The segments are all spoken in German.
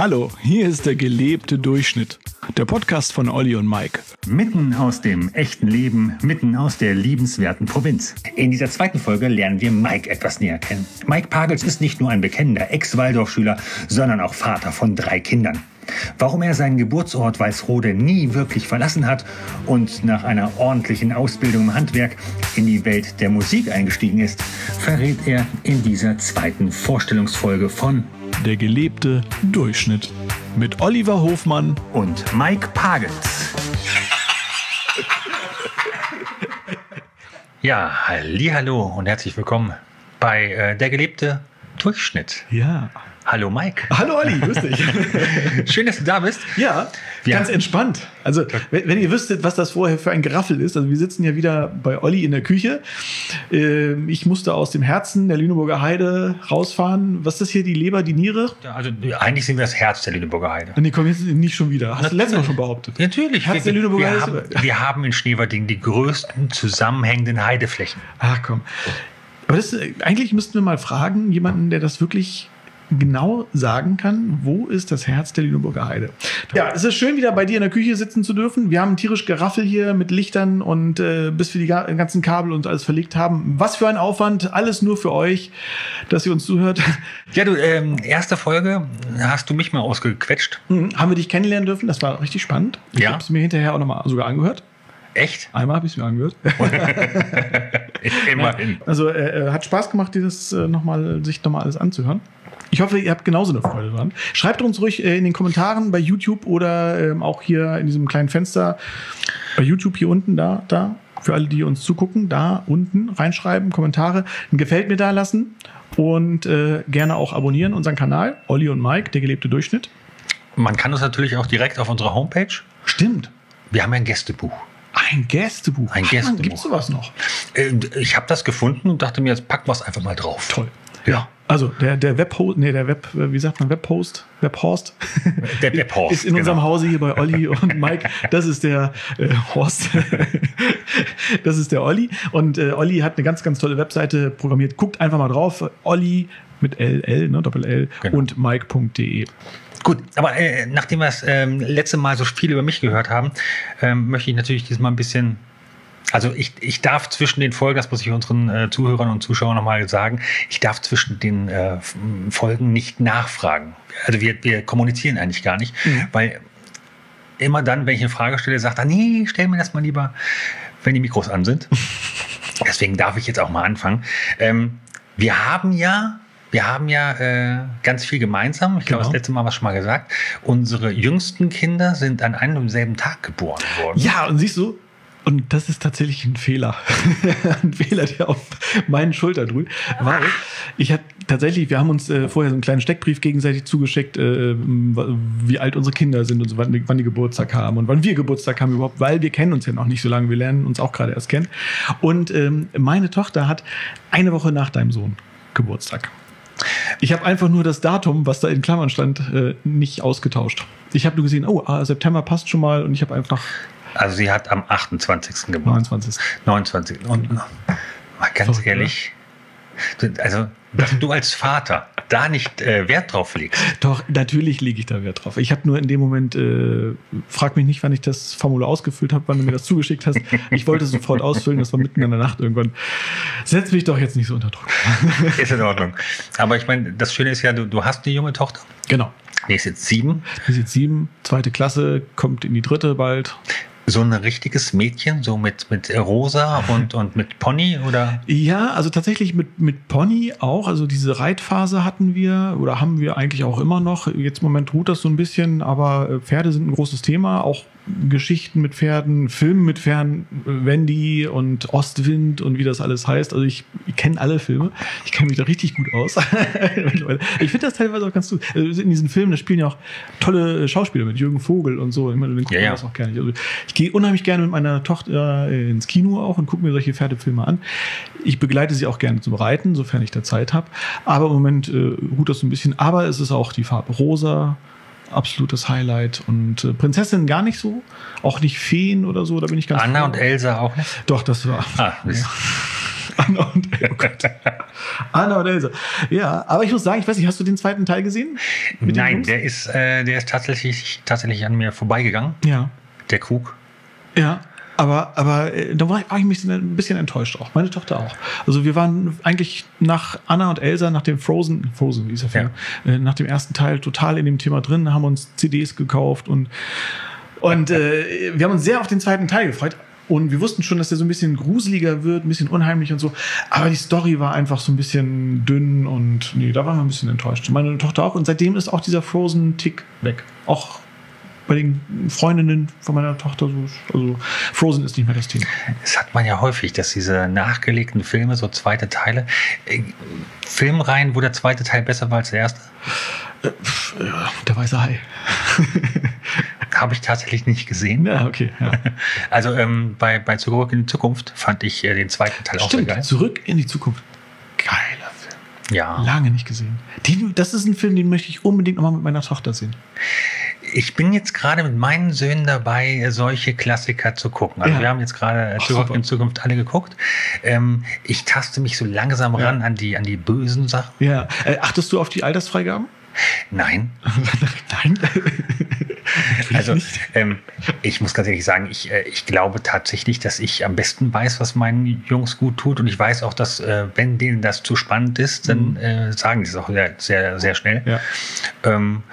Hallo, hier ist der gelebte Durchschnitt. Der Podcast von Olli und Mike. Mitten aus dem echten Leben, mitten aus der liebenswerten Provinz. In dieser zweiten Folge lernen wir Mike etwas näher kennen. Mike Pagels ist nicht nur ein bekennender Ex-Waldorfschüler, sondern auch Vater von drei Kindern. Warum er seinen Geburtsort Weißrode nie wirklich verlassen hat und nach einer ordentlichen Ausbildung im Handwerk in die Welt der Musik eingestiegen ist, verrät er in dieser zweiten Vorstellungsfolge von Der gelebte Durchschnitt. Mit Oliver Hofmann. und Mike Pagels. Ja, hallo und herzlich willkommen bei äh, Der gelebte Durchschnitt. Ja. Hallo Mike. Hallo Olli, grüß dich. Schön, dass du da bist. Ja, Wir- ganz entspannt. Also, wenn, ihr wüsstet, was das vorher für ein Geraffel ist, also wir sitzen ja wieder bei Olli in der Küche. Ähm, ich musste aus dem Herzen der Lüneburger Heide rausfahren. Was ist das hier, die Leber, die Niere? Ja, Also eigentlich sind wir das Herz der Lüneburger Heide. Nee, komm, jetzt nicht schon wieder. Hast du letztes Mal schon behauptet. Natürlich. Herz wir, der Lüneburger wir, Heide haben, wir haben in Schneverding die größten zusammenhängenden Heideflächen. Ach komm. Aber das, eigentlich müssten wir mal fragen, jemanden, der das wirklich genau sagen kann, wo ist das Herz der Lüneburger Heide? Ja, es ist schön, wieder bei dir in der Küche sitzen zu dürfen. Wir haben tierisch Geraffel hier mit Lichtern und äh, bis wir die ga- ganzen Kabel und alles verlegt haben. Was für ein Aufwand, alles nur für euch, dass ihr uns zuhört. Ja, du, ähm, erste Folge hast du mich mal ausgequetscht. Hm, haben wir dich kennenlernen dürfen, das war richtig spannend. Ich Ja. habe es mir hinterher auch nochmal sogar angehört. Echt? Einmal habe ich es mir angehört. Immerhin. Also äh, äh, hat Spaß gemacht, dieses äh, noch mal, sich nochmal alles anzuhören. Ich hoffe, ihr habt genauso eine Freude dran. Schreibt uns ruhig äh, in den Kommentaren bei YouTube oder ähm, auch hier in diesem kleinen Fenster bei YouTube hier unten, da, da, für alle, die uns zugucken, da unten reinschreiben, Kommentare, ein Gefällt mir da lassen und äh, gerne auch abonnieren unseren Kanal, Olli und Mike, der gelebte Durchschnitt. Man kann uns natürlich auch direkt auf unserer Homepage. Stimmt. Wir haben ja ein Gästebuch. Ein Gästebuch. Ein Ach, Gästebuch. Gibt sowas noch? Äh, Ich habe das gefunden und dachte mir, jetzt packen wir es einfach mal drauf. Toll. Ja. Also der, der Webhost, nee, der Web, äh, wie sagt man, Webhost, Webhost. Der Webhost, Ist in unserem genau. Hause hier bei Olli und Mike. Das ist der äh, Horst. das ist der Olli. Und äh, Olli hat eine ganz, ganz tolle Webseite programmiert. Guckt einfach mal drauf. Olli mit LL, ne, Doppel L Genau. und Mike.de. Gut, aber äh, nachdem wir das ähm, letzte Mal so viel über mich gehört haben, ähm, möchte ich natürlich diesmal ein bisschen. Also ich, ich darf zwischen den Folgen, das muss ich unseren äh, Zuhörern und Zuschauern nochmal sagen, ich darf zwischen den äh, Folgen nicht nachfragen. Also wir, wir kommunizieren eigentlich gar nicht, Mhm. weil immer dann, wenn ich eine Frage stelle, sagt er, nee, stell mir das mal lieber, wenn die Mikros an sind. Deswegen darf ich jetzt auch mal anfangen. Ähm, wir haben ja, wir haben ja äh, ganz viel gemeinsam. Ich glaube, Genau. das letzte Mal war schon mal gesagt. Unsere jüngsten Kinder sind an einem und selben Tag geboren worden. Ja, und siehst du, und das ist tatsächlich ein Fehler. ein Fehler, der auf meinen Schultern ruht. Weil ich habe tatsächlich, wir haben uns äh, vorher so einen kleinen Steckbrief gegenseitig zugeschickt, äh, wie alt unsere Kinder sind und so, wann, die- wann die Geburtstag haben und wann wir Geburtstag haben überhaupt, weil wir kennen uns ja noch nicht so lange, wir lernen uns auch gerade erst kennen. Und ähm, meine Tochter hat eine Woche nach deinem Sohn Geburtstag. Ich habe einfach nur das Datum, was da in Klammern stand, äh, nicht ausgetauscht. Ich habe nur gesehen, oh, ah, September passt schon mal und ich habe einfach Also sie hat am 28. geboren. 29. 29. Und mal ganz Verrückt, ehrlich, also dass du als Vater da nicht äh, Wert drauf legst. Doch, natürlich lege ich da Wert drauf. Ich habe nur in dem Moment, äh, frag mich nicht, wann ich das Formular ausgefüllt habe, wann du mir das zugeschickt hast. Ich wollte es sofort ausfüllen, das war mitten in der Nacht irgendwann. Setz mich doch jetzt nicht so unter Druck. Ist in Ordnung. Aber ich meine, das Schöne ist ja, du, du hast eine junge Tochter. Genau. Die ist jetzt sieben. Die ist jetzt sieben, zweite Klasse, kommt in die dritte bald. So ein richtiges Mädchen, so mit, mit Rosa und, und mit Pony oder? Ja, also tatsächlich mit, mit Pony auch. Also diese Reitphase hatten wir oder haben wir eigentlich auch immer noch. Jetzt im Moment ruht das so ein bisschen, aber äh, Pferde sind ein großes Thema. Auch Geschichten mit Pferden, Filme mit Pferden, Wendy und Ostwind und wie das alles heißt. Also ich, ich kenne alle Filme. Ich kenne mich da richtig gut aus. ich finde das teilweise auch ganz gut. Also in diesen Filmen, da spielen ja auch tolle Schauspieler mit, Jürgen Vogel und so. Ich meine, den gucken Ja, ja. das auch gerne. Also ich gehe unheimlich gerne mit meiner Tochter äh, ins Kino auch und gucke mir solche Pferdefilme an. Ich begleite sie auch gerne zum Reiten, sofern ich da Zeit habe. Aber im Moment äh, ruht das so ein bisschen. Aber es ist auch die Farbe rosa, absolutes Highlight. Und äh, Prinzessin gar nicht so. Auch nicht Feen oder so, da bin ich ganz Anna froh. und Elsa auch nicht? Doch, das war. Ah, Mist. Anna und oh Gott. Anna und Elsa. Ja, aber ich muss sagen, ich weiß nicht, hast du den zweiten Teil gesehen? Nein, der ist, äh, der ist tatsächlich, tatsächlich an mir vorbeigegangen. Ja. Der Krug. Ja. Aber, aber äh, da war, ich mich ein bisschen enttäuscht auch. Meine Tochter auch. Also wir waren eigentlich nach Anna und Elsa, nach dem Frozen, Frozen, wie ist der Film, ja. äh, nach dem ersten Teil total in dem Thema drin, haben uns CDs gekauft und, und äh, wir haben uns sehr auf den zweiten Teil gefreut. Und wir wussten schon, dass der so ein bisschen gruseliger wird, ein bisschen unheimlich und so. Aber die Story war einfach so ein bisschen dünn und nee, da waren wir ein bisschen enttäuscht. Meine Tochter auch. Und seitdem ist auch dieser Frozen-Tick weg. Auch bei den Freundinnen von meiner Tochter so. Also Frozen ist nicht mehr das Thema. Das hat man ja häufig, dass diese nachgelegten Filme, so zweite Teile, äh, Filmreihen, wo der zweite Teil besser war als der erste? Äh, der weiße Hai. Habe ich tatsächlich nicht gesehen. Ja, okay. Ja. Also ähm, bei, bei Zurück in die Zukunft fand ich äh, den zweiten Teil Stimmt, auch sehr geil. Zurück in die Zukunft. Geiler Film. Ja. Lange nicht gesehen. Den, das ist ein Film, den möchte ich unbedingt nochmal mit meiner Tochter sehen. Ich bin jetzt gerade mit meinen Söhnen dabei, solche Klassiker zu gucken. Also Ja. wir haben jetzt gerade Ach, in Zukunft alle geguckt. Ähm, ich taste mich so langsam Ja. ran an die, an die bösen Sachen. Ja. Äh, achtest du auf die Altersfreigaben? Nein. Nein. Also ähm, ich muss ganz ehrlich sagen, ich, äh, ich glaube tatsächlich, dass ich am besten weiß, was meinen Jungs gut tut. Und ich weiß auch, dass äh, wenn denen das zu spannend ist, dann äh, sagen die es auch sehr, sehr, sehr schnell. Ja. Ähm,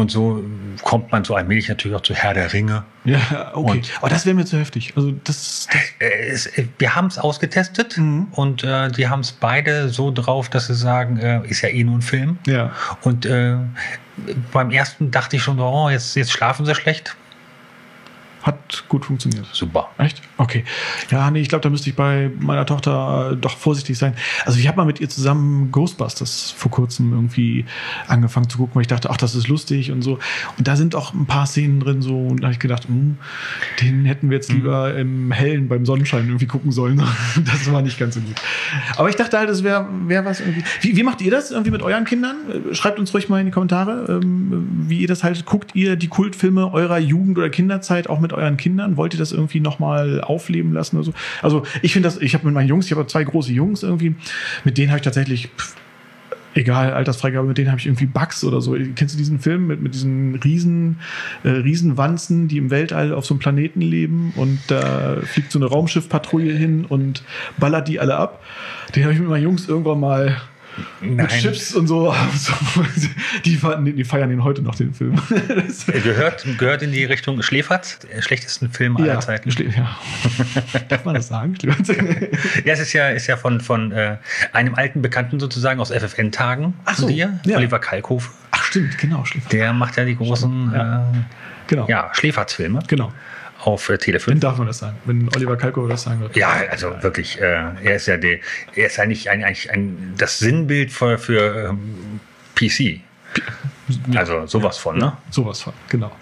und so kommt man so allmählich natürlich auch zu Herr der Ringe. Ja, okay. Und- Aber das wäre mir zu heftig. Also das, das Äh, es, äh, wir haben es ausgetestet Mhm. und äh, die haben es beide so drauf, dass sie sagen, äh, ist ja eh nur ein Film. ja. Und äh, beim ersten dachte ich schon, oh, jetzt, jetzt schlafen sie schlecht. Hat gut funktioniert. Super. Echt? Okay. Ja, nee, ich glaube, da müsste ich bei meiner Tochter äh, doch vorsichtig sein. Also ich habe mal mit ihr zusammen Ghostbusters vor kurzem irgendwie angefangen zu gucken, weil ich dachte, ach, das ist lustig und so. Und da sind auch ein paar Szenen drin so und da habe ich gedacht, hm, den hätten wir jetzt lieber im Hellen beim Sonnenschein irgendwie gucken sollen. Das war nicht ganz so gut. Aber ich dachte halt, es wäre wär was irgendwie. Wie, wie macht ihr das irgendwie mit euren Kindern? Äh, Schreibt uns ruhig mal in die Kommentare, ähm, wie ihr das haltet. Guckt ihr die Kultfilme eurer Jugend- oder Kinderzeit auch mit euren Kindern? Wollt ihr das irgendwie nochmal aufleben lassen oder so? Also ich finde das, ich habe mit meinen Jungs, ich habe zwei große Jungs irgendwie, mit denen habe ich tatsächlich, pff, egal, Altersfreigabe, mit denen habe ich irgendwie Bugs oder so. Kennst du diesen Film mit, mit diesen Riesen, äh, Riesenwanzen, die im Weltall auf so einem Planeten leben und da fliegt so eine Raumschiffpatrouille hin und ballert die alle ab? Den habe ich mit meinen Jungs irgendwann mal mit Chips und so. die, die feiern den heute noch, den Film. Das- Gehört, gehört in die Richtung Schläferz, der schlechtesten Film aller ja, Zeiten. Schle- ja. Darf man das sagen? Ja, es ist ja, ist ja von, von äh, einem alten Bekannten sozusagen aus FFN-Tagen von so, dir, ja. Oliver Kalkofe. Ach stimmt, genau, Schläfer. Der macht ja die großen Ja. äh, Genau. ja, Schläferz-Filme Genau. Auf äh, Tele 5. Dann darf man das sagen, wenn Oliver Kalko das sagen wird. Ja, also wirklich, äh, er ist ja der, er ist eigentlich ein, eigentlich ein, das Sinnbild für, für ähm, PC. Also sowas von, ne? Sowas von, genau.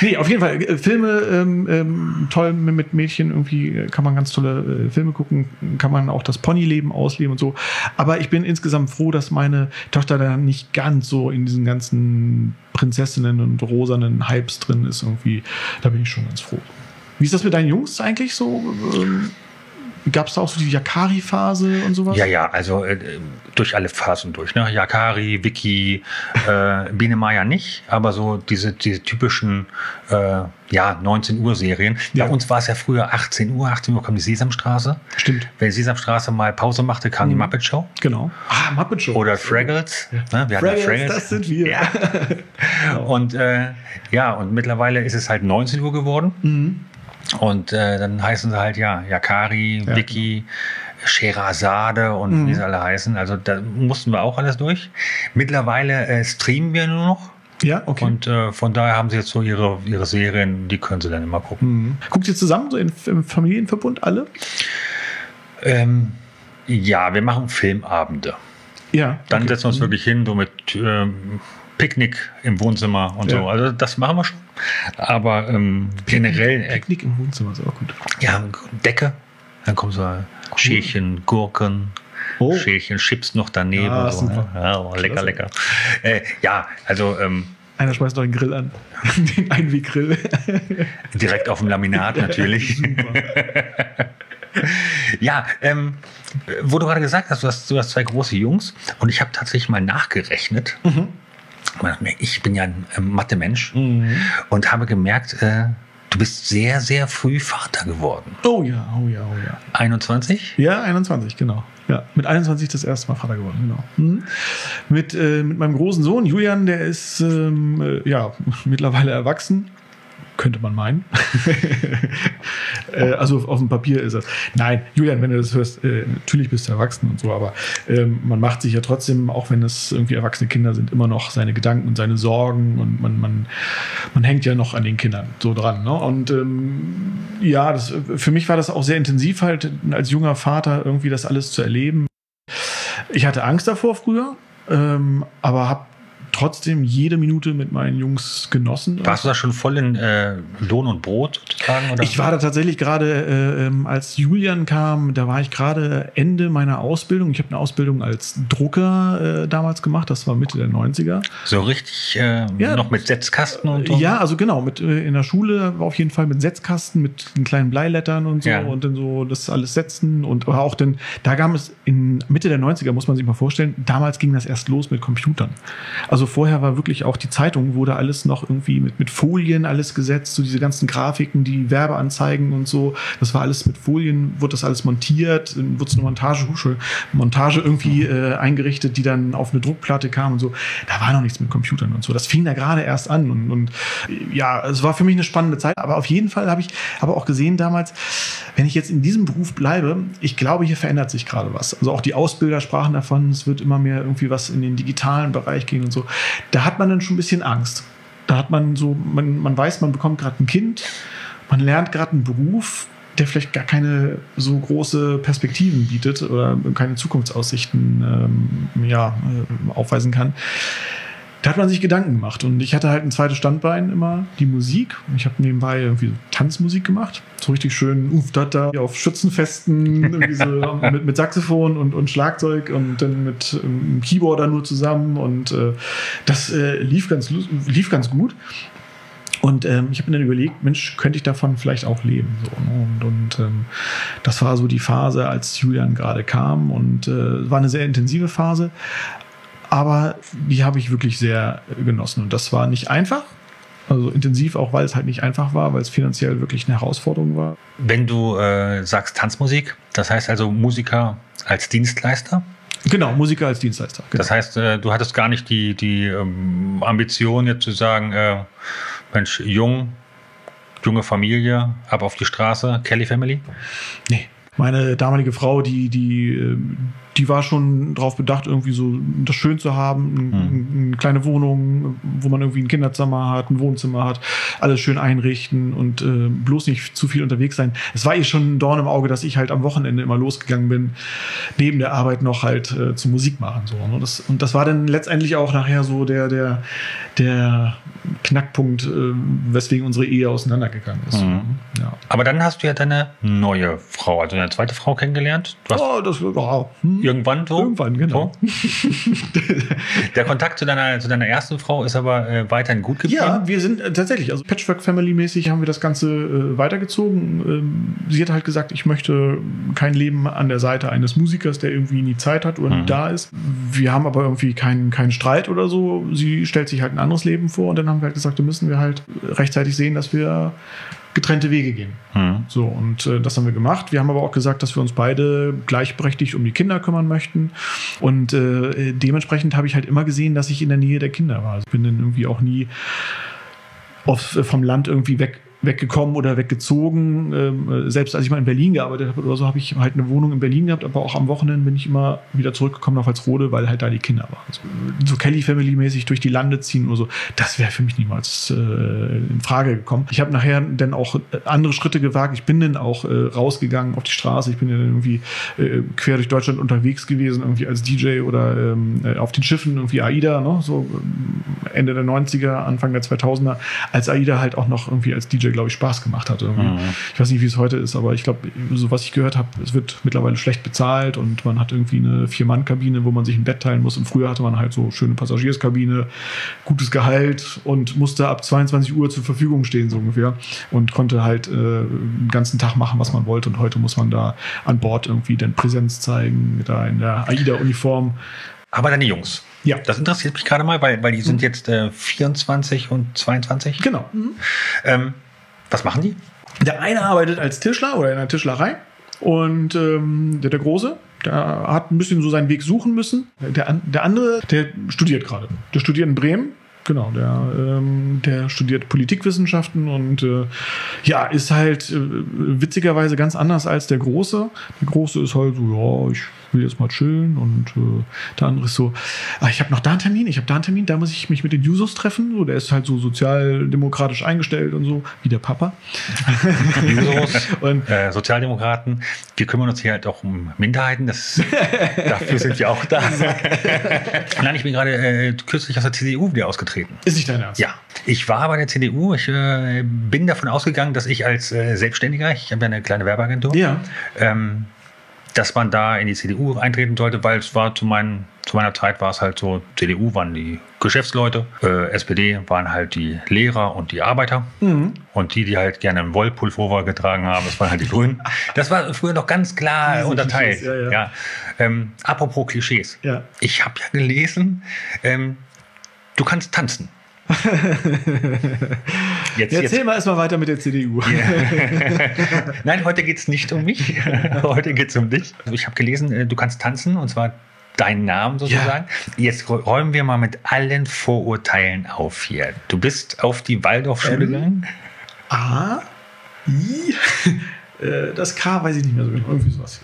Nee, auf jeden Fall, äh, Filme, ähm, ähm, toll mit, mit Mädchen, irgendwie äh, kann man ganz tolle äh, Filme gucken, kann man auch das Ponyleben ausleben und so. Aber ich bin insgesamt froh, dass meine Tochter da nicht ganz so in diesen ganzen Prinzessinnen und rosanen Hypes drin ist irgendwie. Da bin ich schon ganz froh. Wie ist das mit deinen Jungs eigentlich so? Ähm, Gab es da auch so die Yakari-Phase und sowas? Ja, ja, also äh, durch alle Phasen durch. Ne? Yakari, Wiki, äh, Biene Maya nicht, aber so diese, diese typischen äh, ja, 19 Uhr Serien. Ja. Bei uns war es ja früher 18 Uhr, 18 Uhr kam die Sesamstraße. Stimmt, Wenn die Sesamstraße mal Pause machte, kam die Mhm. Muppet Show. genau. Ah, Muppet Show. Oder Fraggles. Ne? Wir hatten ja Fraggles, das sind wir. Ja. Und äh, ja, und mittlerweile ist es halt 19 Uhr geworden. Mhm. Und äh, dann heißen sie halt, ja, Yakari, Ja. Vicky, Sherazade und Mhm. wie sie alle heißen. Also da mussten wir auch alles durch. Mittlerweile äh, streamen wir nur noch. Ja, okay. Und äh, von daher haben sie jetzt so ihre, ihre Serien, die können sie dann immer gucken. Mhm. Guckt ihr zusammen so in, im Familienverbund alle? Ähm, ja, wir machen Filmabende. Ja. Dann okay. setzen wir uns wirklich hin, so mit ähm, Picknick im Wohnzimmer und Ja. so. Also das machen wir schon. Aber ähm, generell, Picknick im Wohnzimmer ist auch gut. ja, Decke. Dann kommen so Schälchen Gurken, Oh. Schälchen Chips noch daneben. Ja, so, ne? ja, oh, lecker, lecker. Äh, ja, also ähm, Einer schmeißt noch den Grill an. den Einweggrill. direkt auf dem Laminat natürlich. Ja, ähm, wo du gerade gesagt hast, du hast, du hast zwei große Jungs und ich habe tatsächlich mal nachgerechnet. Mhm. Ich bin ja ein Mathe-Mensch mhm. und habe gemerkt, äh, du bist sehr, sehr früh Vater geworden. Oh ja, oh ja, oh ja. 21? Ja, 21, genau. Ja, mit 21 das erste Mal Vater geworden, genau. Mhm. Mit, äh, mit meinem großen Sohn Julian, der ist ähm, äh, ja mittlerweile erwachsen könnte man meinen. äh, also auf dem Papier ist es. Nein, Julian, wenn du das hörst, äh, natürlich bist du erwachsen und so, aber ähm, man macht sich ja trotzdem, auch wenn es irgendwie erwachsene Kinder sind, immer noch seine Gedanken und seine Sorgen und man, man, man hängt ja noch an den Kindern so dran. Ne? Und ähm, ja, das, für mich war das auch sehr intensiv, halt als junger Vater irgendwie das alles zu erleben. Ich hatte Angst davor früher, ähm, aber habe trotzdem jede Minute mit meinen Jungs genossen. Warst du da schon voll in äh, Lohn und Brot sozusagen? Oder? Ich war da tatsächlich gerade, äh, ähm, als Julian kam, da war ich gerade Ende meiner Ausbildung. Ich habe eine Ausbildung als Drucker äh, damals gemacht, das war Mitte der 90er. So richtig äh, ja, noch mit Setzkasten und so? Ja, also genau, mit, äh, in der Schule war auf jeden Fall mit Setzkasten, mit den kleinen Bleilettern und so ja. und dann so das alles setzen und aber auch denn, da kam es in Mitte der 90er, muss man sich mal vorstellen, damals ging das erst los mit Computern. Also also vorher war wirklich auch die Zeitung, wurde alles noch irgendwie mit, mit Folien alles gesetzt, so diese ganzen Grafiken, die Werbeanzeigen und so. Das war alles mit Folien, wurde das alles montiert, wurde es eine Montage, Montage irgendwie äh, eingerichtet, die dann auf eine Druckplatte kam und so. Da war noch nichts mit Computern und so. Das fing da gerade erst an und, und ja, es war für mich eine spannende Zeit. Aber auf jeden Fall habe ich aber auch gesehen damals, wenn ich jetzt in diesem Beruf bleibe, ich glaube, hier verändert sich gerade was. Also auch die Ausbilder sprachen davon, es wird immer mehr irgendwie was in den digitalen Bereich gehen und so. Da hat man dann schon ein bisschen Angst. Da hat man so, man, man weiß, man bekommt gerade ein Kind, man lernt gerade einen Beruf, der vielleicht gar keine so große Perspektiven bietet oder keine Zukunftsaussichten ähm, ja, äh, aufweisen kann. Da hat man sich Gedanken gemacht und ich hatte halt ein zweites Standbein immer, die Musik. Ich habe nebenbei irgendwie Tanzmusik gemacht, so richtig schön Ufdata auf Schützenfesten, so mit, mit, Saxophon und, und Schlagzeug und dann mit ähm, Keyboarder nur zusammen und äh, das äh, lief, ganz, lief ganz gut. Und ähm, ich habe mir dann überlegt, Mensch, könnte ich davon vielleicht auch leben? So, ne? Und, und ähm, das war so die Phase, als Julian gerade kam und äh, war eine sehr intensive Phase aber die habe ich wirklich sehr genossen. Und das war nicht einfach. Also intensiv auch, weil es halt nicht einfach war, weil es finanziell wirklich eine Herausforderung war. Wenn du äh, sagst Tanzmusik, das heißt also Musiker als Dienstleister? Genau, Musiker als Dienstleister. Genau. Das heißt, äh, du hattest gar nicht die, die ähm, Ambition, jetzt zu sagen, äh, Mensch, jung, junge Familie, ab auf die Straße, Kelly Family? Nee. Meine damalige Frau, die, die, ähm, die war schon darauf bedacht, irgendwie so das schön zu haben, mhm. eine kleine Wohnung, wo man irgendwie ein Kinderzimmer hat, ein Wohnzimmer hat, alles schön einrichten und äh, bloß nicht zu viel unterwegs sein. Es war ihr schon ein Dorn im Auge, dass ich halt am Wochenende immer losgegangen bin, neben der Arbeit noch halt äh, zu Musik machen. So, ne? das, und das war dann letztendlich auch nachher so der, der, der Knackpunkt, äh, weswegen unsere Ehe auseinandergegangen ist. Mhm. Ja. Aber dann hast du ja deine neue Frau, also deine zweite Frau kennengelernt. Oh, das war. Hm. Irgendwann so? Irgendwann, genau. Der Kontakt zu deiner, zu deiner ersten Frau ist aber äh, weiterhin gut geblieben? Ja, wir sind äh, tatsächlich, also Patchwork-Family-mäßig haben wir das Ganze äh, weitergezogen. Ähm, sie hat halt gesagt, ich möchte kein Leben an der Seite eines Musikers, der irgendwie nie Zeit hat oder mhm. nie da ist. Wir haben aber irgendwie keinen, keinen Streit oder so. Sie stellt sich halt ein anderes Leben vor und dann haben wir halt gesagt, da müssen wir halt rechtzeitig sehen, dass wir getrennte Wege gehen. Mhm. So, und äh, das haben wir gemacht. Wir haben aber auch gesagt, dass wir uns beide gleichberechtigt um die Kinder kümmern möchten. Und äh, dementsprechend habe ich halt immer gesehen, dass ich in der Nähe der Kinder war. Also ich bin dann irgendwie auch nie auf, äh, vom Land irgendwie weg weggekommen oder weggezogen. Ähm, selbst als ich mal in Berlin gearbeitet habe oder so, habe ich halt eine Wohnung in Berlin gehabt, aber auch am Wochenende bin ich immer wieder zurückgekommen nach Walsrode, weil halt da die Kinder waren. So, so Kelly Family mäßig durch die Lande ziehen oder so, das wäre für mich niemals äh, in Frage gekommen. Ich habe nachher dann auch andere Schritte gewagt. Ich bin dann auch äh, rausgegangen auf die Straße. Ich bin dann irgendwie äh, quer durch Deutschland unterwegs gewesen, irgendwie als DJ oder ähm, äh, auf den Schiffen, irgendwie AIDA, ne? so ähm, Ende der 90er, Anfang der 2000er, als AIDA halt auch noch irgendwie als DJ glaube ich, Spaß gemacht hat. Mhm. Ich weiß nicht, wie es heute ist, aber ich glaube, so was ich gehört habe, es wird mittlerweile schlecht bezahlt und man hat irgendwie eine Vier-Mann-Kabine, wo man sich ein Bett teilen muss. Und früher hatte man halt so schöne Passagierskabine, gutes Gehalt und musste ab 22 Uhr zur Verfügung stehen, so ungefähr. Und konnte halt äh, den ganzen Tag machen, was man wollte. Und heute muss man da an Bord irgendwie dann Präsenz zeigen, da in der AIDA-Uniform. Aber deine Jungs. Ja. Das interessiert mich gerade mal, weil, weil die sind mhm. jetzt äh, 24 und 22. Genau. Mhm. Ähm, was machen die? Der eine arbeitet als Tischler oder in einer Tischlerei und ähm, der, der Große, der hat ein bisschen so seinen Weg suchen müssen. Der, der andere, der studiert gerade. Der studiert in Bremen Genau, der, ähm, der studiert Politikwissenschaften und äh, ja, ist halt äh, witzigerweise ganz anders als der Große. Der Große ist halt so, ja, ich will jetzt mal chillen und äh, der andere ist so, ah, ich habe noch da einen Termin, ich habe da einen Termin, da muss ich mich mit den Jusos treffen. So, der ist halt so sozialdemokratisch eingestellt und so, wie der Papa. Jusos und äh, Sozialdemokraten, wir kümmern uns hier halt auch um Minderheiten, das, dafür sind wir auch da. Nein, ich bin gerade äh, kürzlich aus der CDU wieder ausgetreten. Ist nicht dein Ernst? Ja. Ich war bei der CDU, ich äh, bin davon ausgegangen, dass ich als äh, Selbstständiger, ich habe ja eine kleine Werbeagentur, ja. ähm, dass man da in die CDU eintreten sollte, weil es war zu, meinen, zu meiner Zeit war es halt so, CDU waren die Geschäftsleute, äh, SPD waren halt die Lehrer und die Arbeiter mhm. und die, die halt gerne einen Wollpullover getragen haben, das waren halt die Grünen. Das war früher noch ganz klar unterteilt. Klischees, ja, ja. Ja. Ähm, apropos Klischees. Ich habe ja gelesen, ähm, du kannst tanzen. jetzt, Erzähl jetzt. mal erstmal weiter mit der CDU. Yeah. Nein, heute geht es nicht um mich. heute geht es um dich. Ich habe gelesen, äh, du kannst tanzen und zwar deinen Namen sozusagen. Ja. Jetzt räumen wir mal mit allen Vorurteilen auf hier. Du bist auf die Waldorfschule ähm, gegangen? A, I, äh, das K weiß ich nicht mehr so genau. Irgendwie sowas.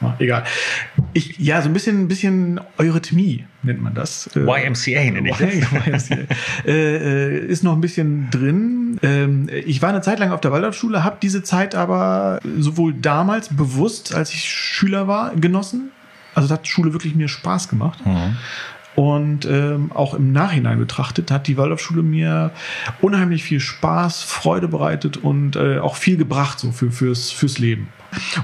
Ja, egal. Ich, ja, so ein bisschen, ein bisschen Eurythmie nennt man das. Äh, YMCA nenne ich das. äh, ist noch ein bisschen drin. Ähm, ich war eine Zeit lang auf der Waldorfschule, habe diese Zeit aber sowohl damals bewusst, als ich Schüler war, genossen. Also hat Schule wirklich mir Spaß gemacht. Mhm. Und ähm, auch im Nachhinein betrachtet hat die Waldorfschule mir unheimlich viel Spaß, Freude bereitet und äh, auch viel gebracht so für, fürs, fürs Leben.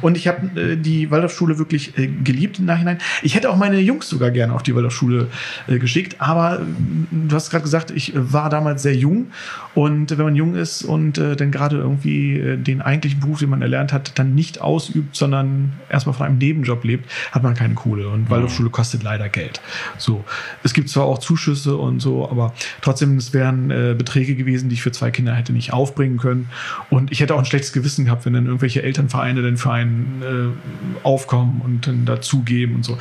Und ich habe äh, die Waldorfschule wirklich äh, geliebt im Nachhinein. Ich hätte auch meine Jungs sogar gerne auf die Waldorfschule äh, geschickt, aber äh, du hast gerade gesagt, ich war damals sehr jung und wenn man jung ist und äh, dann gerade irgendwie äh, den eigentlichen Beruf, den man erlernt hat, dann nicht ausübt, sondern erstmal von einem Nebenjob lebt, hat man keine Kohle. Und mhm. Waldorfschule kostet leider Geld. So, es gibt zwar auch Zuschüsse und so, aber trotzdem, es wären Beträge gewesen, die ich für zwei Kinder hätte nicht aufbringen können. Und ich hätte auch ein schlechtes Gewissen gehabt, wenn dann irgendwelche Elternvereine dann einen äh, aufkommen und dann dazugeben und so.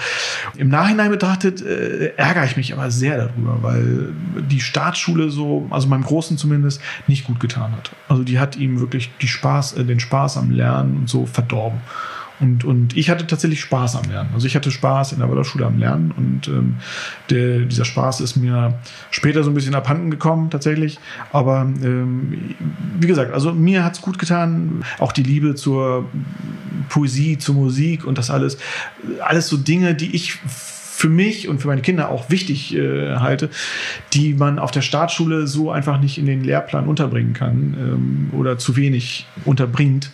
Im Nachhinein betrachtet äh, ärgere ich mich aber sehr darüber, weil die Staatsschule so, also meinem Großen zumindest, nicht gut getan hat. Also die hat ihm wirklich die Spaß, äh, den Spaß am Lernen und so verdorben. Und, und ich hatte tatsächlich Spaß am Lernen. Also ich hatte Spaß in der Waldorfschule am Lernen und ähm, der, dieser Spaß ist mir später so ein bisschen abhanden gekommen tatsächlich. Aber ähm, wie gesagt, also mir hat es gut getan. Auch die Liebe zur Poesie, zur Musik und das alles. Alles so Dinge, die ich für mich und für meine Kinder auch wichtig äh, halte, die man auf der Startschule so einfach nicht in den Lehrplan unterbringen kann ähm, oder zu wenig unterbringt.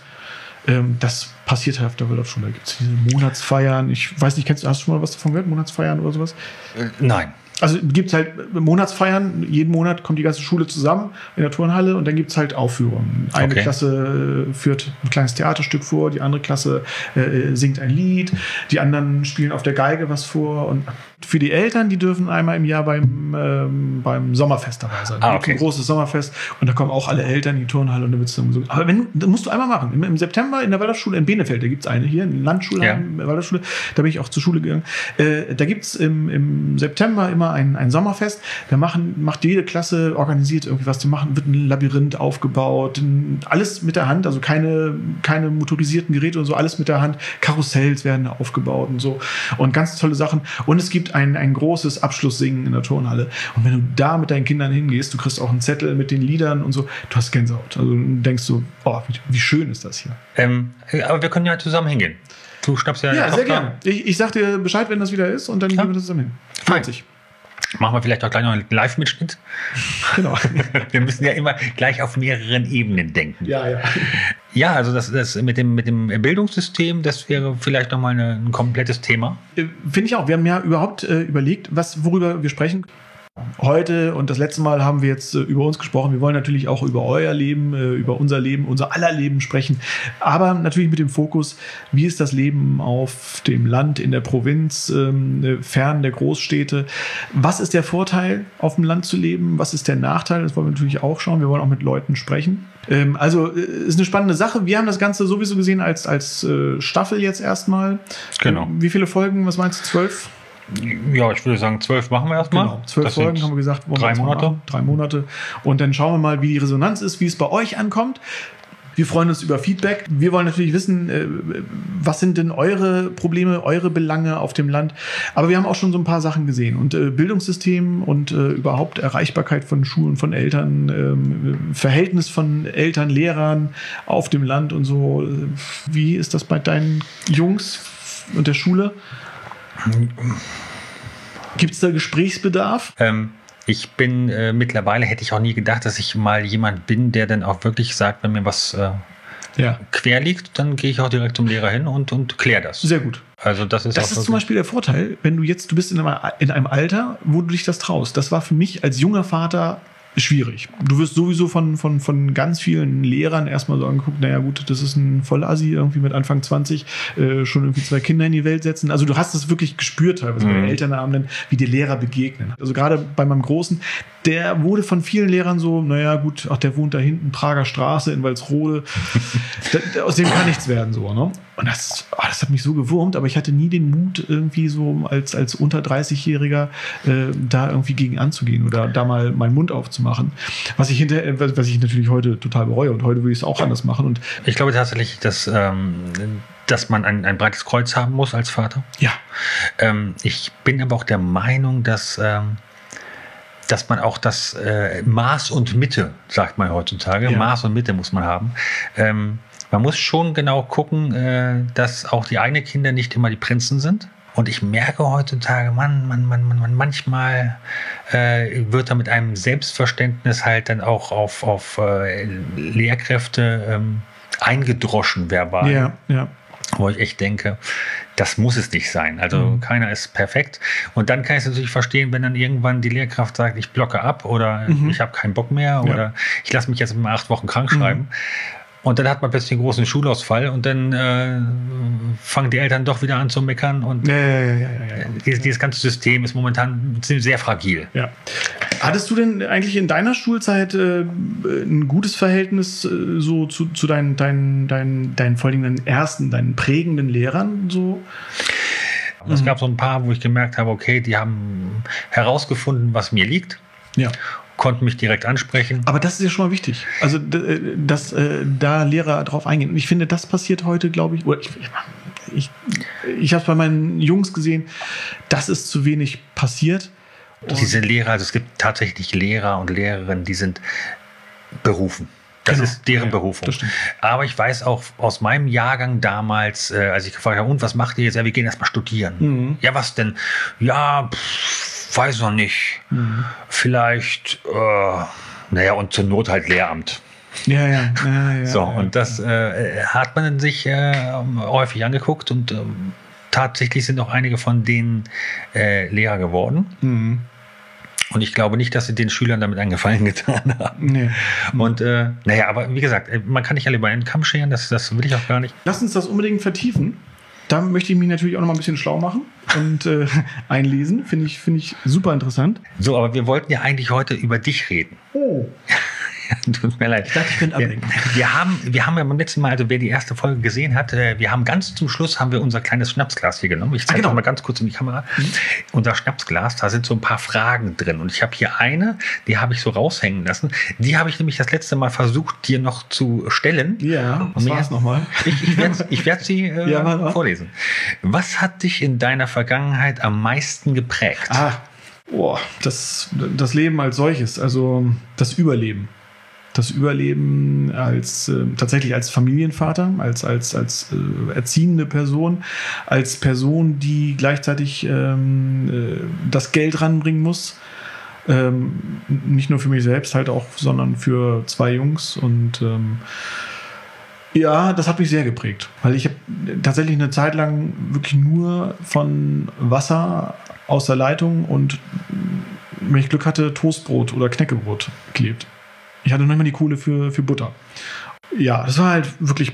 Ähm, das passiert halt auf der Waldorfschule. Da gibt es diese Monatsfeiern. Ich weiß nicht, kennst, hast du schon mal was davon gehört? Monatsfeiern oder sowas? Äh, nein. Also gibt es halt Monatsfeiern, jeden Monat kommt die ganze Schule zusammen in der Turnhalle und dann gibt es halt Aufführungen. Eine okay. Klasse führt ein kleines Theaterstück vor, die andere Klasse äh, singt ein Lied, die anderen spielen auf der Geige was vor und für die Eltern, die dürfen einmal im Jahr beim, ähm, beim Sommerfest dabei sein. Ah, okay. Ein großes Sommerfest und da kommen auch alle Eltern in die Turnhalle und da wird es dann gesungen. Aber wenn, das musst du einmal machen. Im, Im, September in der Waldorfschule in Benefeld, da gibt es eine hier, in Landschule, ja. Waldorfschule, da bin ich auch zur Schule gegangen. Äh, da gibt es im, im September immer ein, ein Sommerfest. Da machen, macht jede Klasse, organisiert irgendwie was. zu machen, wird ein Labyrinth aufgebaut, alles mit der Hand, also keine, keine motorisierten Geräte und so, alles mit der Hand. Karussells werden aufgebaut und so. Und ganz tolle Sachen. Und es gibt ein, ein großes Abschlusssingen in der Turnhalle. Und wenn du da mit deinen Kindern hingehst, du kriegst auch einen Zettel mit den Liedern und so, du hast Gänsehaut. Also denkst so, oh, wie, wie schön ist das hier. Ähm, aber wir können ja zusammen hingehen. Du schnappst ja Ja, sehr gerne. Ich, ich sag dir Bescheid, wenn das wieder ist und dann ja. gehen wir das zusammen hin. 50. Machen wir vielleicht auch gleich noch einen Live-Mitschnitt. Genau. wir müssen ja immer gleich auf mehreren Ebenen denken. Ja, ja. Ja, also das, das mit, dem, mit dem Bildungssystem, das wäre vielleicht nochmal ein komplettes Thema. Äh, finde ich auch. Wir haben ja überhaupt äh, überlegt, was, worüber wir sprechen. Heute und das letzte Mal haben wir jetzt äh, über uns gesprochen. Wir wollen natürlich auch über euer Leben, äh, über unser Leben, unser aller Leben sprechen. Aber natürlich mit dem Fokus, wie ist das Leben auf dem Land, in der Provinz, ähm, äh, fern der Großstädte? Was ist der Vorteil, auf dem Land zu leben? Was ist der Nachteil? Das wollen wir natürlich auch schauen. Wir wollen auch mit Leuten sprechen. Ähm, also ist eine spannende Sache. Wir haben das Ganze sowieso gesehen als, als Staffel jetzt erstmal. Genau. Wie viele Folgen? Was meinst du? Zwölf? Ja, ich würde sagen, zwölf machen wir erstmal. Genau, zwölf das Folgen haben wir gesagt. Drei Monate. Drei Monate. Und dann schauen wir mal, wie die Resonanz ist, wie es bei euch ankommt. Wir freuen uns über Feedback. Wir wollen natürlich wissen, äh, was sind denn eure Probleme, eure Belange auf dem Land. Aber wir haben auch schon so ein paar Sachen gesehen. Und äh, Bildungssystem und äh, überhaupt Erreichbarkeit von Schulen, von Eltern, ähm, Verhältnis von Eltern, Lehrern auf dem Land und so. Wie ist das bei deinen Jungs und der Schule? Gibt es da Gesprächsbedarf? Ähm, ich bin äh, mittlerweile, hätte ich auch nie gedacht, dass ich mal jemand bin, der dann auch wirklich sagt, wenn mir was äh, ja. quer liegt, dann gehe ich auch direkt zum Lehrer hin und, und kläre das. Sehr gut. Also das ist, das ist zum Beispiel der Vorteil, wenn du jetzt, du bist in einem, in einem Alter, wo du dich das traust. Das war für mich als junger Vater schwierig. Du wirst sowieso von, von, von ganz vielen Lehrern erstmal so angeguckt, naja gut, das ist ein Vollassi irgendwie mit Anfang 20, äh, schon irgendwie zwei Kinder in die Welt setzen. Also du hast das wirklich gespürt teilweise mhm. bei den Elternabenden, wie die Lehrer begegnen. Also gerade bei meinem Großen, der wurde von vielen Lehrern so, naja gut, ach, der wohnt da hinten, Prager Straße in Walsrode. aus dem kann nichts werden, so, ne? Und das, oh, das hat mich so gewurmt, aber ich hatte nie den Mut, irgendwie so als, als unter 30-Jähriger äh, da irgendwie gegen anzugehen oder da mal meinen Mund aufzumachen. Was ich hinter, was ich natürlich heute total bereue und heute würde ich es auch anders machen. Und ich glaube tatsächlich, dass, ähm, dass man ein, ein breites Kreuz haben muss als Vater. Ja. Ähm, ich bin aber auch der Meinung, dass ähm, dass man auch das äh, Maß und Mitte, sagt man heutzutage, ja. Maß und Mitte muss man haben. Ähm, man muss schon genau gucken, äh, dass auch die eigenen Kinder nicht immer die Prinzen sind. Und ich merke heutzutage, man, man, man, man, manchmal äh, wird da mit einem Selbstverständnis halt dann auch auf, auf äh, Lehrkräfte ähm, eingedroschen verbal. Ja, ja. Wo ich echt denke, das muss es nicht sein. Also mhm. keiner ist perfekt. Und dann kann ich es natürlich verstehen, wenn dann irgendwann die Lehrkraft sagt, ich blocke ab oder mhm. ich habe keinen Bock mehr oder ja. ich lasse mich jetzt mal acht Wochen krank schreiben. Mhm. Und dann hat man plötzlich einen großen Schulausfall und dann äh, fangen die Eltern doch wieder an zu meckern. Und ja, ja, ja, dieses, dieses, ganze System ist momentan sehr fragil. Ja. Hattest du denn eigentlich in deiner Schulzeit äh, ein gutes Verhältnis äh, so zu, zu deinen, deinen, deinen, deinen, vor allem deinen ersten, deinen prägenden Lehrern so? Es mhm. gab so ein paar, wo ich gemerkt habe, okay, die haben herausgefunden, was mir liegt. Ja konnten mich direkt ansprechen. Aber das ist ja schon mal wichtig. Also, äh, dass äh, da Lehrer drauf eingehen. Und ich finde, das passiert heute, glaube ich, oder ich, ich, ich habe es bei meinen Jungs gesehen, das ist zu wenig passiert. Und Diese Lehrer, also es gibt tatsächlich Lehrer und Lehrerinnen, die sind berufen. Das genau. ist deren ja, Berufung. Aber ich weiß auch aus meinem Jahrgang damals, äh, als ich gefragt habe, und was macht ihr jetzt? Ja, wir gehen erstmal studieren. Mhm. Ja, was denn? Ja, pff, weiß noch nicht. Mhm. Vielleicht, äh, naja, und zur Not halt Lehramt. Ja, ja. ja, ja so, und das äh, hat man sich äh, häufig angeguckt und äh, tatsächlich sind auch einige von denen äh, Lehrer geworden. Mhm. Und ich glaube nicht, dass sie den Schülern damit einen Gefallen getan haben. Nee. Und äh, naja, aber wie gesagt, äh, man kann nicht alle über einen Kamm scheren, das, das will ich auch gar nicht. Lass uns das unbedingt vertiefen da möchte ich mich natürlich auch noch mal ein bisschen schlau machen und äh, einlesen. Finde ich, finde ich super interessant. So, aber wir wollten ja eigentlich heute über dich reden. Oh. Tut mir leid. Ich dachte, ich könnte ablenken. Wir, wir, haben, wir haben ja beim letzten Mal, also wer die erste Folge gesehen hat, äh, wir haben ganz zum Schluss haben wir unser kleines Schnapsglas hier genommen. Ich zeige ah, genau. mal ganz kurz in die Kamera. Mhm. Unser Schnapsglas, da sind so ein paar Fragen drin. Und ich habe hier eine, die habe ich so raushängen lassen. Die habe ich nämlich das letzte Mal versucht, dir noch zu stellen. Ja, was war es nochmal? Ich, ich werde ich werd sie äh, ja, vorlesen. Was hat dich in deiner Vergangenheit am meisten geprägt? Ah, boah, das, das Leben als solches, also das Überleben. Das Überleben als äh, tatsächlich als Familienvater, als, als, als äh, erziehende Person, als Person, die gleichzeitig ähm, äh, das Geld ranbringen muss. Ähm, nicht nur für mich selbst halt auch, sondern für zwei Jungs und ähm, ja, das hat mich sehr geprägt, weil ich habe tatsächlich eine Zeit lang wirklich nur von Wasser aus der Leitung und wenn ich Glück hatte, Toastbrot oder Knäckebrot gelebt. Ich hatte noch immer die Kohle für, für Butter. Ja, das war halt wirklich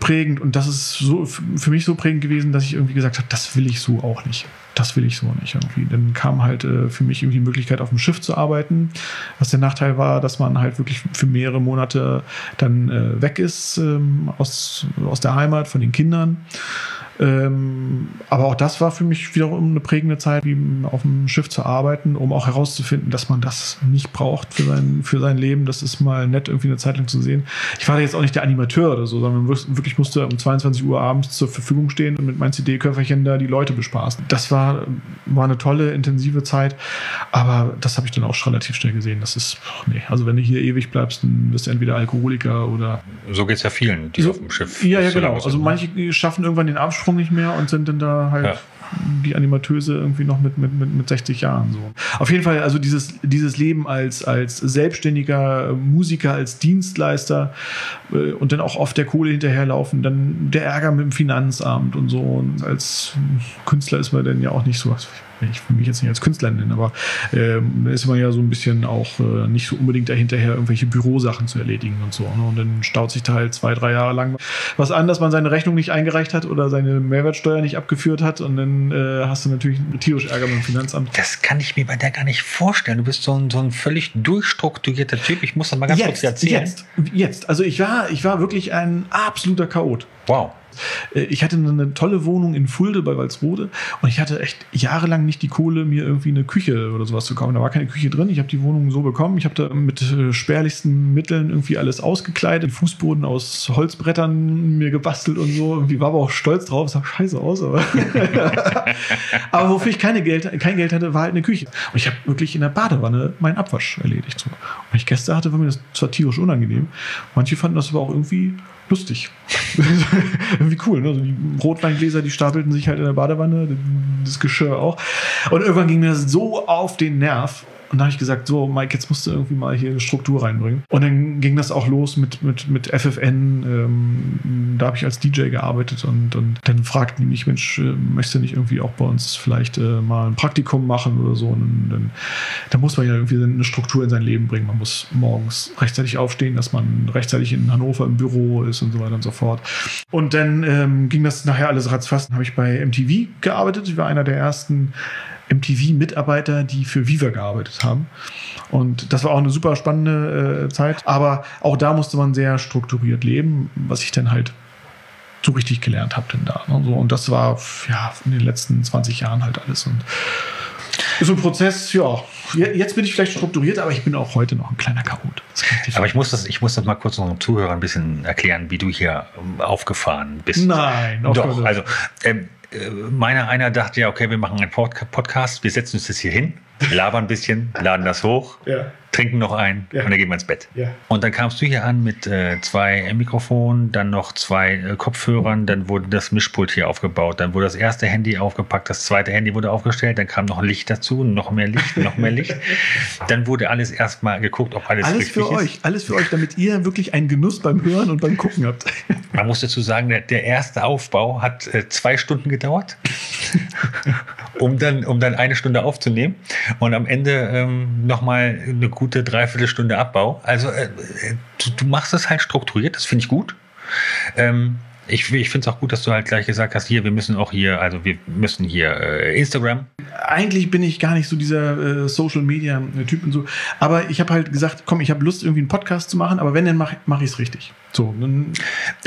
prägend und das ist so für mich so prägend gewesen, dass ich irgendwie gesagt habe, das will ich so auch nicht. Das will ich so nicht irgendwie. Dann kam halt äh, für mich irgendwie die Möglichkeit, auf dem Schiff zu arbeiten. Was der Nachteil war, dass man halt wirklich für mehrere Monate dann äh, weg ist ähm, aus, aus der Heimat, von den Kindern. Ähm, aber auch das war für mich wiederum eine prägende Zeit, wie auf dem Schiff zu arbeiten, um auch herauszufinden, dass man das nicht braucht für sein, für sein Leben. Das ist mal nett, irgendwie eine Zeit lang zu sehen. Ich war jetzt auch nicht der Animateur oder so, sondern wirklich musste um 22 Uhr abends zur Verfügung stehen und mit meinem CD-Köfferchen da die Leute bespaßen. Das war, war eine tolle, intensive Zeit, aber das habe ich dann auch schon relativ schnell gesehen. Das ist, nee, also wenn du hier ewig bleibst, dann bist du entweder Alkoholiker oder. So geht es ja vielen, die so, auf dem Schiff. Ja, ja, genau. Also manche schaffen irgendwann den Absprung Absprung nicht mehr und sind dann da halt ja. die Animateuse irgendwie noch mit, mit, mit, mit 60 Jahren. So. Auf jeden Fall, also dieses, dieses Leben als, als selbstständiger Musiker, als Dienstleister äh, und dann auch oft der Kohle hinterherlaufen, dann der Ärger mit dem Finanzamt und so. Und als Künstler ist man dann ja auch nicht so ich will mich jetzt nicht als Künstler nennen, aber ähm, ist man ja so ein bisschen auch äh, nicht so unbedingt dahinterher, irgendwelche Bürosachen zu erledigen und so. Ne? Und dann staut sich da halt zwei, drei Jahre lang was an, dass man seine Rechnung nicht eingereicht hat oder seine Mehrwertsteuer nicht abgeführt hat und dann äh, hast du natürlich tierisch Ärger mit dem Finanzamt. Das kann ich mir bei der gar nicht vorstellen. Du bist so ein, so ein völlig durchstrukturierter Typ. Ich muss das mal ganz jetzt, kurz erzählen. Jetzt, jetzt. Also ich war, ich war wirklich ein absoluter Chaot. Wow. Äh, ich hatte eine tolle Wohnung in Fulde bei Walsrode und ich hatte echt jahrelang nicht die Kohle, mir irgendwie eine Küche oder sowas zu kaufen. Da war keine Küche drin. Ich habe die Wohnung so bekommen. Ich habe da mit äh, spärlichsten Mitteln irgendwie alles ausgekleidet, Fußboden aus Holzbrettern mir gebastelt und so. Irgendwie war aber auch stolz drauf. Sah scheiße aus, aber. aber wofür ich keine Geld, kein Geld hatte, war halt eine Küche. Und ich habe wirklich in der Badewanne meinen Abwasch erledigt. So. Und ich Gäste hatte, war mir das zwar tierisch unangenehm. Manche fanden das aber auch irgendwie lustig. Irgendwie cool, ne? Also die Rotweingläser, die stapelten sich halt in der Badewanne, das Geschirr auch. Und irgendwann ging mir das so auf den Nerv. Und da habe ich gesagt, so, Mike, jetzt musst du irgendwie mal hier eine Struktur reinbringen. Und dann ging das auch los mit, mit, mit FFN. Ähm, da habe ich als DJ gearbeitet und, und dann fragten die mich, Mensch, äh, möchtest du nicht irgendwie auch bei uns vielleicht äh, mal ein Praktikum machen oder so? Und dann, dann muss man ja irgendwie eine Struktur in sein Leben bringen. Man muss morgens rechtzeitig aufstehen, dass man rechtzeitig in Hannover im Büro ist und so weiter und so fort. Und dann ähm, ging das nachher alles ratzfass. Dann habe ich bei MTV gearbeitet. Ich war einer der ersten MTV-Mitarbeiter, die für Viva gearbeitet haben. Und das war auch eine super spannende äh, Zeit. Aber auch da musste man sehr strukturiert leben, was ich dann halt so richtig gelernt habe denn da. Ne? So, und das war ja in den letzten 20 Jahren halt alles. Und so ein Prozess, ja. Jetzt bin ich vielleicht strukturiert, aber ich bin auch heute noch ein kleiner Chaot. Aber ich muss, das, ich muss das mal kurz unserem Zuhörer ein bisschen erklären, wie du hier aufgefahren bist. Nein, doch. Also, ähm, äh, meiner einer dachte ja, okay, wir machen einen Podcast, wir setzen uns das hier hin, labern ein bisschen, laden das hoch. Ja trinken noch ein ja. und dann gehen wir ins Bett. Ja. Und dann kamst du hier an mit äh, zwei Mikrofonen, dann noch zwei äh, Kopfhörern, dann wurde das Mischpult hier aufgebaut, dann wurde das erste Handy aufgepackt, das zweite Handy wurde aufgestellt, dann kam noch Licht dazu, noch mehr Licht, noch mehr Licht. dann wurde alles erstmal geguckt, ob alles, alles richtig für euch, alles für euch, damit ihr wirklich einen Genuss beim Hören und beim Gucken habt. Man muss dazu sagen, der, der erste Aufbau hat äh, zwei Stunden gedauert, um dann, um dann eine Stunde aufzunehmen und am Ende ähm, nochmal eine gute gute Dreiviertelstunde Abbau. Also äh, du, du, machst es halt strukturiert, das finde ich gut. Ähm, ich, ich finde es auch gut, dass du halt gleich gesagt hast, hier, wir müssen auch hier, also wir müssen hier äh, Instagram. Eigentlich bin ich gar nicht so dieser äh, Social Media Typ und so. Aber ich habe halt gesagt, komm, ich habe Lust, irgendwie einen Podcast zu machen, aber wenn, dann mache mach ich es richtig. So,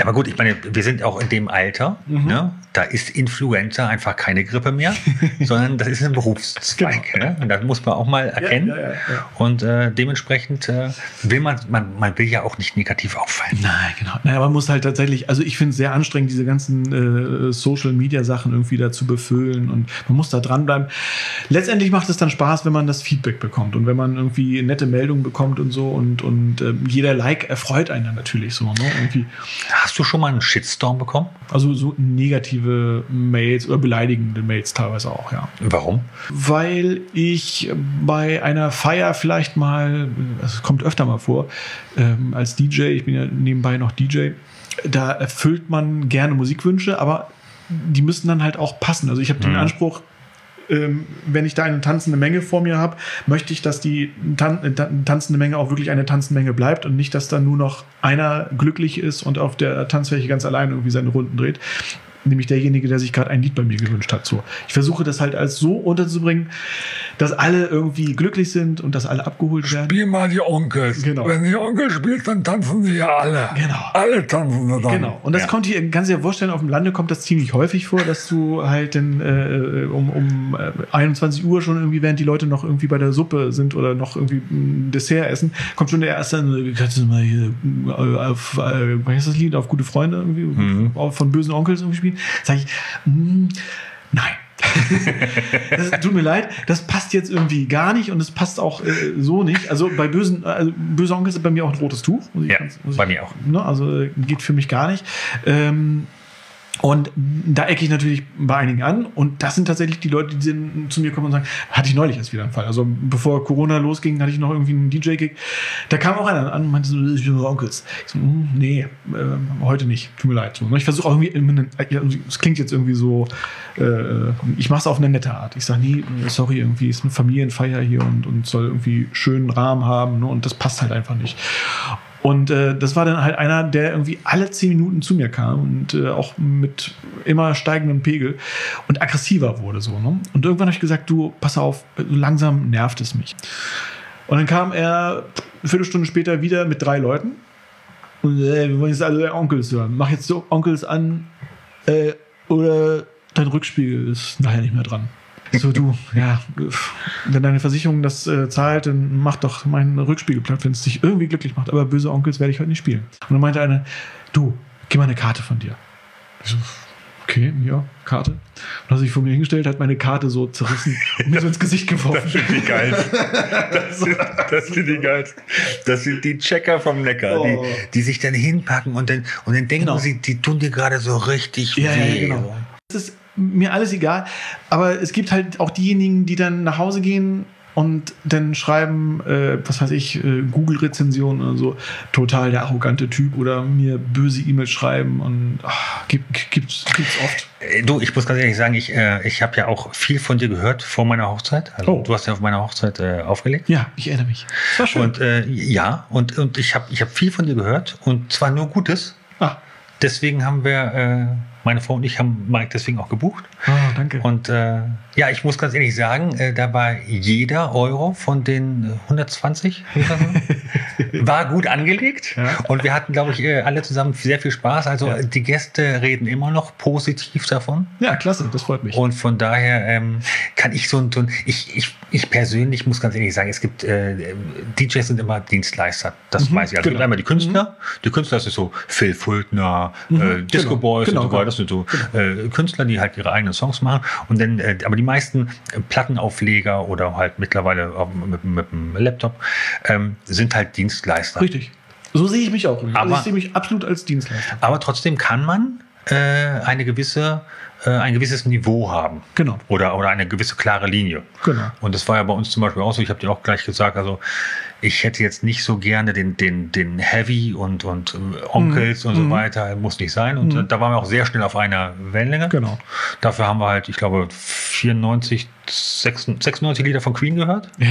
aber gut, ich meine, wir sind auch in dem Alter, mhm. ne? Da ist Influenza einfach keine Grippe mehr, sondern das ist ein Berufszweig. Genau. Ne? Und das muss man auch mal erkennen. Ja, ja, ja, und äh, dementsprechend äh, will man, man, man will ja auch nicht negativ auffallen. Nein, genau. Naja, man muss halt tatsächlich, also ich finde es sehr anstrengend, diese ganzen äh, Social Media Sachen irgendwie da zu befüllen und man muss da dranbleiben. Letztendlich macht es dann Spaß, wenn man das Feedback bekommt und wenn man irgendwie nette Meldungen bekommt und so und, und äh, jeder Like erfreut einen dann natürlich so. Ne? Hast du schon mal einen Shitstorm bekommen? Also so negative Mails oder beleidigende Mails teilweise auch, ja. Warum? Weil ich bei einer Feier vielleicht mal, es kommt öfter mal vor, ähm, als DJ, ich bin ja nebenbei noch DJ, da erfüllt man gerne Musikwünsche, aber die müssen dann halt auch passen. Also ich habe den mhm. Anspruch, ähm, wenn ich da eine tanzende Menge vor mir habe, möchte ich, dass die tan äh, tanzende Menge auch wirklich eine tanzende Menge bleibt und nicht, dass da nur noch einer glücklich ist und auf der Tanzfläche ganz allein irgendwie seine Runden dreht nämlich derjenige, der sich gerade ein Lied bei mir gewünscht hat. So, ich versuche das halt als so unterzubringen, dass alle irgendwie glücklich sind und dass alle abgeholt werden. Spiel mal die Onkels. Genau. Wenn die Onkel spielt, dann tanzen sie ja alle. Genau. Alle tanzen dann. Genau. Und das ja. kommt hier, kannst du dir vorstellen, auf dem Lande kommt das ziemlich häufig vor, dass du halt dann äh, um, um 21 äh, Uhr schon irgendwie, während die Leute noch irgendwie bei der Suppe sind oder noch irgendwie ein Dessert essen, kommt schon der erste, kannst du mal hier äh, auf, äh, was ist das Lied, auf gute Freunde irgendwie, mhm. von bösen Onkels irgendwie spielen. Sag ich, mh, hm, nein. das tut mir leid, das passt jetzt irgendwie gar nicht und es passt auch äh, so nicht. Also bei bösen, also böse Onkel ist bei mir auch ein rotes Tuch. ja, ich, bei mir auch. Ne, also äh, geht für mich gar nicht. Ähm, und da ecke ich natürlich bei einigen an. Und das sind tatsächlich die Leute, die zu mir kommen und sagen, hatte ich neulich erst wieder einen Fall. Also bevor Corona losging, hatte ich noch irgendwie einen DJ-Gig. Da kam auch einer an und meinte so, ich bin Onkels. Ich so, hm, nee, äh, heute nicht. Tut mir leid. Ne? ich versuche auch irgendwie, es klingt jetzt irgendwie so, äh, ich mache es auf eine nette Art. Ich sage nie, sorry, irgendwie ist eine Familienfeier hier und, und soll irgendwie schönen Rahmen haben. Ne? Und das passt halt einfach nicht. Und äh, das war dann halt einer, der irgendwie alle zehn Minuten zu mir kam und äh, auch mit immer steigendem Pegel und aggressiver wurde so. Ne? Und irgendwann habe ich gesagt, du, pass auf, langsam nervt es mich. Und dann kam er eine Viertelstunde später wieder mit drei Leuten. Und äh, wir wollen jetzt alle Onkels hören. Mach jetzt so Onkels an äh, oder dein Rückspiegel ist nachher nicht mehr dran. So, du, ja, wenn deine Versicherung das äh, zahlt, dann mach doch meinen Rückspiegel platt, wenn es dich irgendwie glücklich macht. Aber böse Onkels werde ich heute nicht spielen. Und dann meinte einer, du, gib mal eine Karte von dir. Ich so, okay, ja, Karte. Und hat sich vor mir hingestellt, hat meine Karte so zerrissen und mir so ins Gesicht geworfen. Das sind die geilsten. Das sind, das sind die geilsten. Das sind die Checker vom Neckar, oh. die, die sich dann hinpacken und dann, und dann denken genau. sie, die tun dir gerade so richtig ja, weh. Ja, genau. Das ist mir alles egal. Aber es gibt halt auch diejenigen, die dann nach Hause gehen und dann schreiben, äh, was weiß ich, äh, Google-Rezensionen oder so, total der arrogante Typ oder mir böse E-Mails schreiben und ach, gibt, gibt's, gibt's oft. Äh, du, ich muss ganz ehrlich sagen, ich, äh, ich habe ja auch viel von dir gehört vor meiner Hochzeit. Also oh. du hast ja auf meiner Hochzeit äh, aufgelegt. Ja, ich erinnere mich. Das war schön. Und äh, ja, und, und ich habe ich hab viel von dir gehört und zwar nur Gutes. Ah. Deswegen haben wir meine Frau und ich haben Mike deswegen auch gebucht. Oh, danke. Und äh, ja, ich muss ganz ehrlich sagen, äh, da war jeder Euro von den 120 war gut angelegt. Ja. Und wir hatten, glaube ich, äh, alle zusammen sehr viel Spaß. Also ja. die Gäste reden immer noch positiv davon. Ja, klasse, das freut mich. Und von daher ähm, kann ich so ein, so ein ich, ich, ich persönlich muss ganz ehrlich sagen, es gibt äh, DJs sind immer Dienstleister. Das mhm, weiß ich. Also genau. einmal die Künstler. Mhm. Die Künstler das ist so Phil Fultner, mhm, äh, Disco genau. Boys genau, und so weiter das sind so äh, Künstler, die halt ihre eigenen Songs machen. Und dann, äh, aber die meisten äh, Plattenaufleger oder halt mittlerweile mit, mit dem Laptop ähm, sind halt Dienstleister. Richtig. So sehe ich mich auch. Also aber, ich sehe mich absolut als Dienstleister. Aber trotzdem kann man äh, eine gewisse äh, ein gewisses Niveau haben. Genau. Oder, oder eine gewisse klare Linie. Genau. Und das war ja bei uns zum Beispiel auch so, ich habe dir auch gleich gesagt, also ich hätte jetzt nicht so gerne den, den, den Heavy und, und äh, Onkels mhm. und so mhm. weiter, muss nicht sein. Und mhm. da waren wir auch sehr schnell auf einer Wellenlänge. Genau. Dafür haben wir halt, ich glaube, 94, 96 Lieder von Queen gehört. Ja.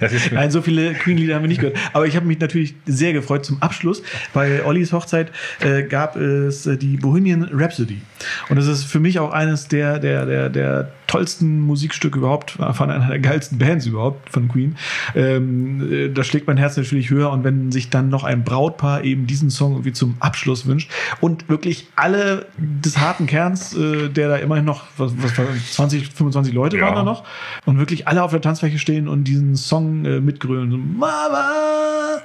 ja Nein, so viele Queen-Lieder haben wir nicht gehört. Aber ich habe mich natürlich sehr gefreut zum Abschluss. Bei Ollis Hochzeit äh, gab es äh, die Bohemian Rhapsody. Und das ist für mich auch eines der, der, der, der tollsten Musikstücke überhaupt, von einer der geilsten Bands überhaupt von Queen. Ähm, äh, da schlägt mein Herz natürlich höher und wenn sich dann noch ein Brautpaar eben diesen Song irgendwie zum Abschluss wünscht und wirklich alle des harten Kerns, äh, der da immerhin noch, was, was 20, 25 Leute ja. waren da noch und wirklich alle auf der Tanzfläche stehen und diesen Song äh, mitgrölen. So, Mama!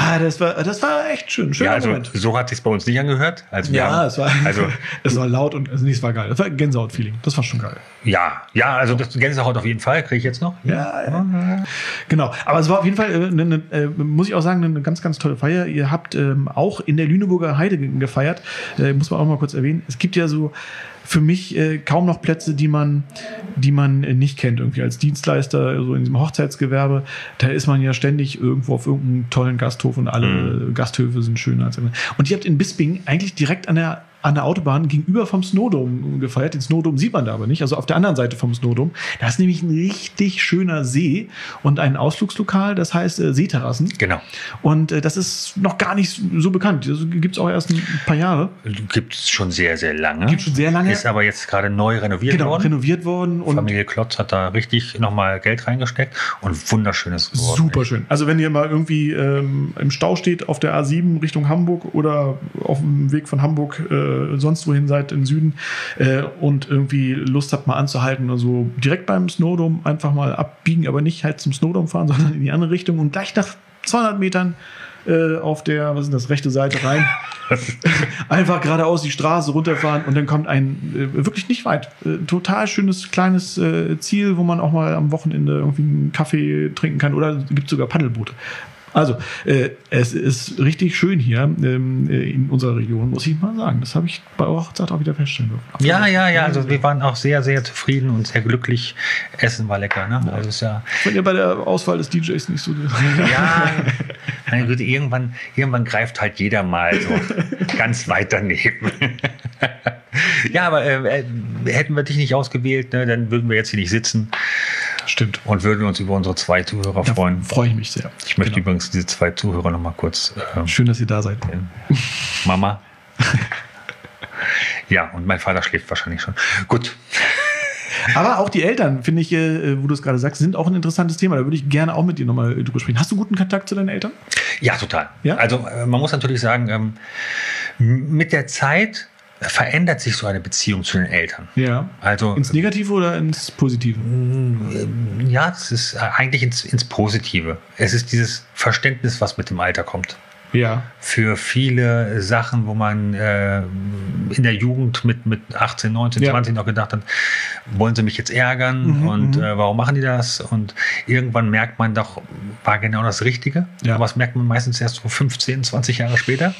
Ah, das war, das war echt schön. Schöner ja, also Moment. so hat sich bei uns nicht angehört. Also ja, haben, es war, also, es war laut und also, nee, es war geil. Das war Gänsehaut-Feeling. Das war schon geil. Ja, ja, also das Gänsehaut auf jeden Fall kriege ich jetzt noch. Ja, ja, genau. Aber es war auf jeden Fall, äh, ne, ne, äh, muss ich auch sagen, eine ganz, ganz tolle Feier. Ihr habt ähm, auch in der Lüneburger Heide gefeiert. Äh, muss man auch mal kurz erwähnen. Es gibt ja so für mich äh, kaum noch Plätze, die man, die man äh, nicht kennt, irgendwie als Dienstleister, so in diesem Hochzeitsgewerbe. Da ist man ja ständig irgendwo auf irgendeinem tollen Gasthof und alle mhm. Gasthöfe sind schöner als immer. Und ihr habt in Bisping eigentlich direkt an der an der Autobahn gegenüber vom Snowdome gefeiert. Den Snowdome sieht man da aber nicht, also auf der anderen Seite vom Snowdome. Da ist nämlich ein richtig schöner See und ein Ausflugslokal, das heißt äh, Seeterrassen. Genau. Und äh, das ist noch gar nicht so bekannt. Das gibt es auch erst ein paar Jahre. Gibt es schon sehr, sehr lange. Gibt schon sehr lange. Ist aber jetzt gerade neu renoviert genau, worden. renoviert worden. Und Familie Klotz hat da richtig nochmal Geld reingesteckt und wunderschönes geworden. Super schön. Also wenn ihr mal irgendwie ähm, im Stau steht auf der A7 Richtung Hamburg oder auf dem Weg von Hamburg äh, äh, sonst wohin seid im Süden äh, und irgendwie Lust habt mal anzuhalten oder so direkt beim Snowdome einfach mal abbiegen, aber nicht halt zum Snowdome fahren, sondern in die andere Richtung und gleich nach 200 Metern äh, auf der, was ist das, rechte Seite rein. Einfach geradeaus die Straße runterfahren und dann kommt ein äh, wirklich nicht weit, äh, total schönes kleines äh, Ziel, wo man auch mal am Wochenende irgendwie einen Kaffee trinken kann oder gibt sogar Paddelboote. Also, äh, es ist richtig schön hier ähm, äh, in unserer Region, muss ich mal sagen. Das habe ich bei eurer Hochzeit auch wieder feststellen dürfen. Ja, ja, ja. Also, wir waren auch sehr, sehr zufrieden und sehr glücklich. Essen war lecker. Ne? Ja. Also, ist ja Wenn ihr bei der Auswahl des DJs nicht so. ja, meine Güte, irgendwann, irgendwann greift halt jeder mal so ganz weit daneben. ja, aber äh, äh, hätten wir dich nicht ausgewählt, ne, dann würden wir jetzt hier nicht sitzen. Stimmt. Und würden uns über unsere zwei Zuhörer da freuen. Freue ich mich sehr. Ich möchte genau. übrigens diese zwei Zuhörer noch mal kurz. Äh, Schön, dass ihr da seid. Mama. ja, und mein Vater schläft wahrscheinlich schon. Gut. Aber auch die Eltern, finde ich, äh, wo du es gerade sagst, sind auch ein interessantes Thema. Da würde ich gerne auch mit dir nochmal drüber sprechen. Hast du guten Kontakt zu deinen Eltern? Ja, total. Ja? Also äh, man muss natürlich sagen, ähm, mit der Zeit verändert sich so eine Beziehung zu den Eltern. Ja. Also ins Negative oder ins Positive? Mm, ja, es ist eigentlich ins, ins Positive. Es ist dieses Verständnis, was mit dem Alter kommt ja. für viele Sachen, wo man äh, in der Jugend mit, mit 18, 19, ja. 20 noch gedacht hat, wollen sie mich jetzt ärgern mhm, und mhm. äh, warum machen die das? Und irgendwann merkt man doch, war genau das Richtige. Ja. Aber das merkt man meistens erst so 15, 20 Jahre später.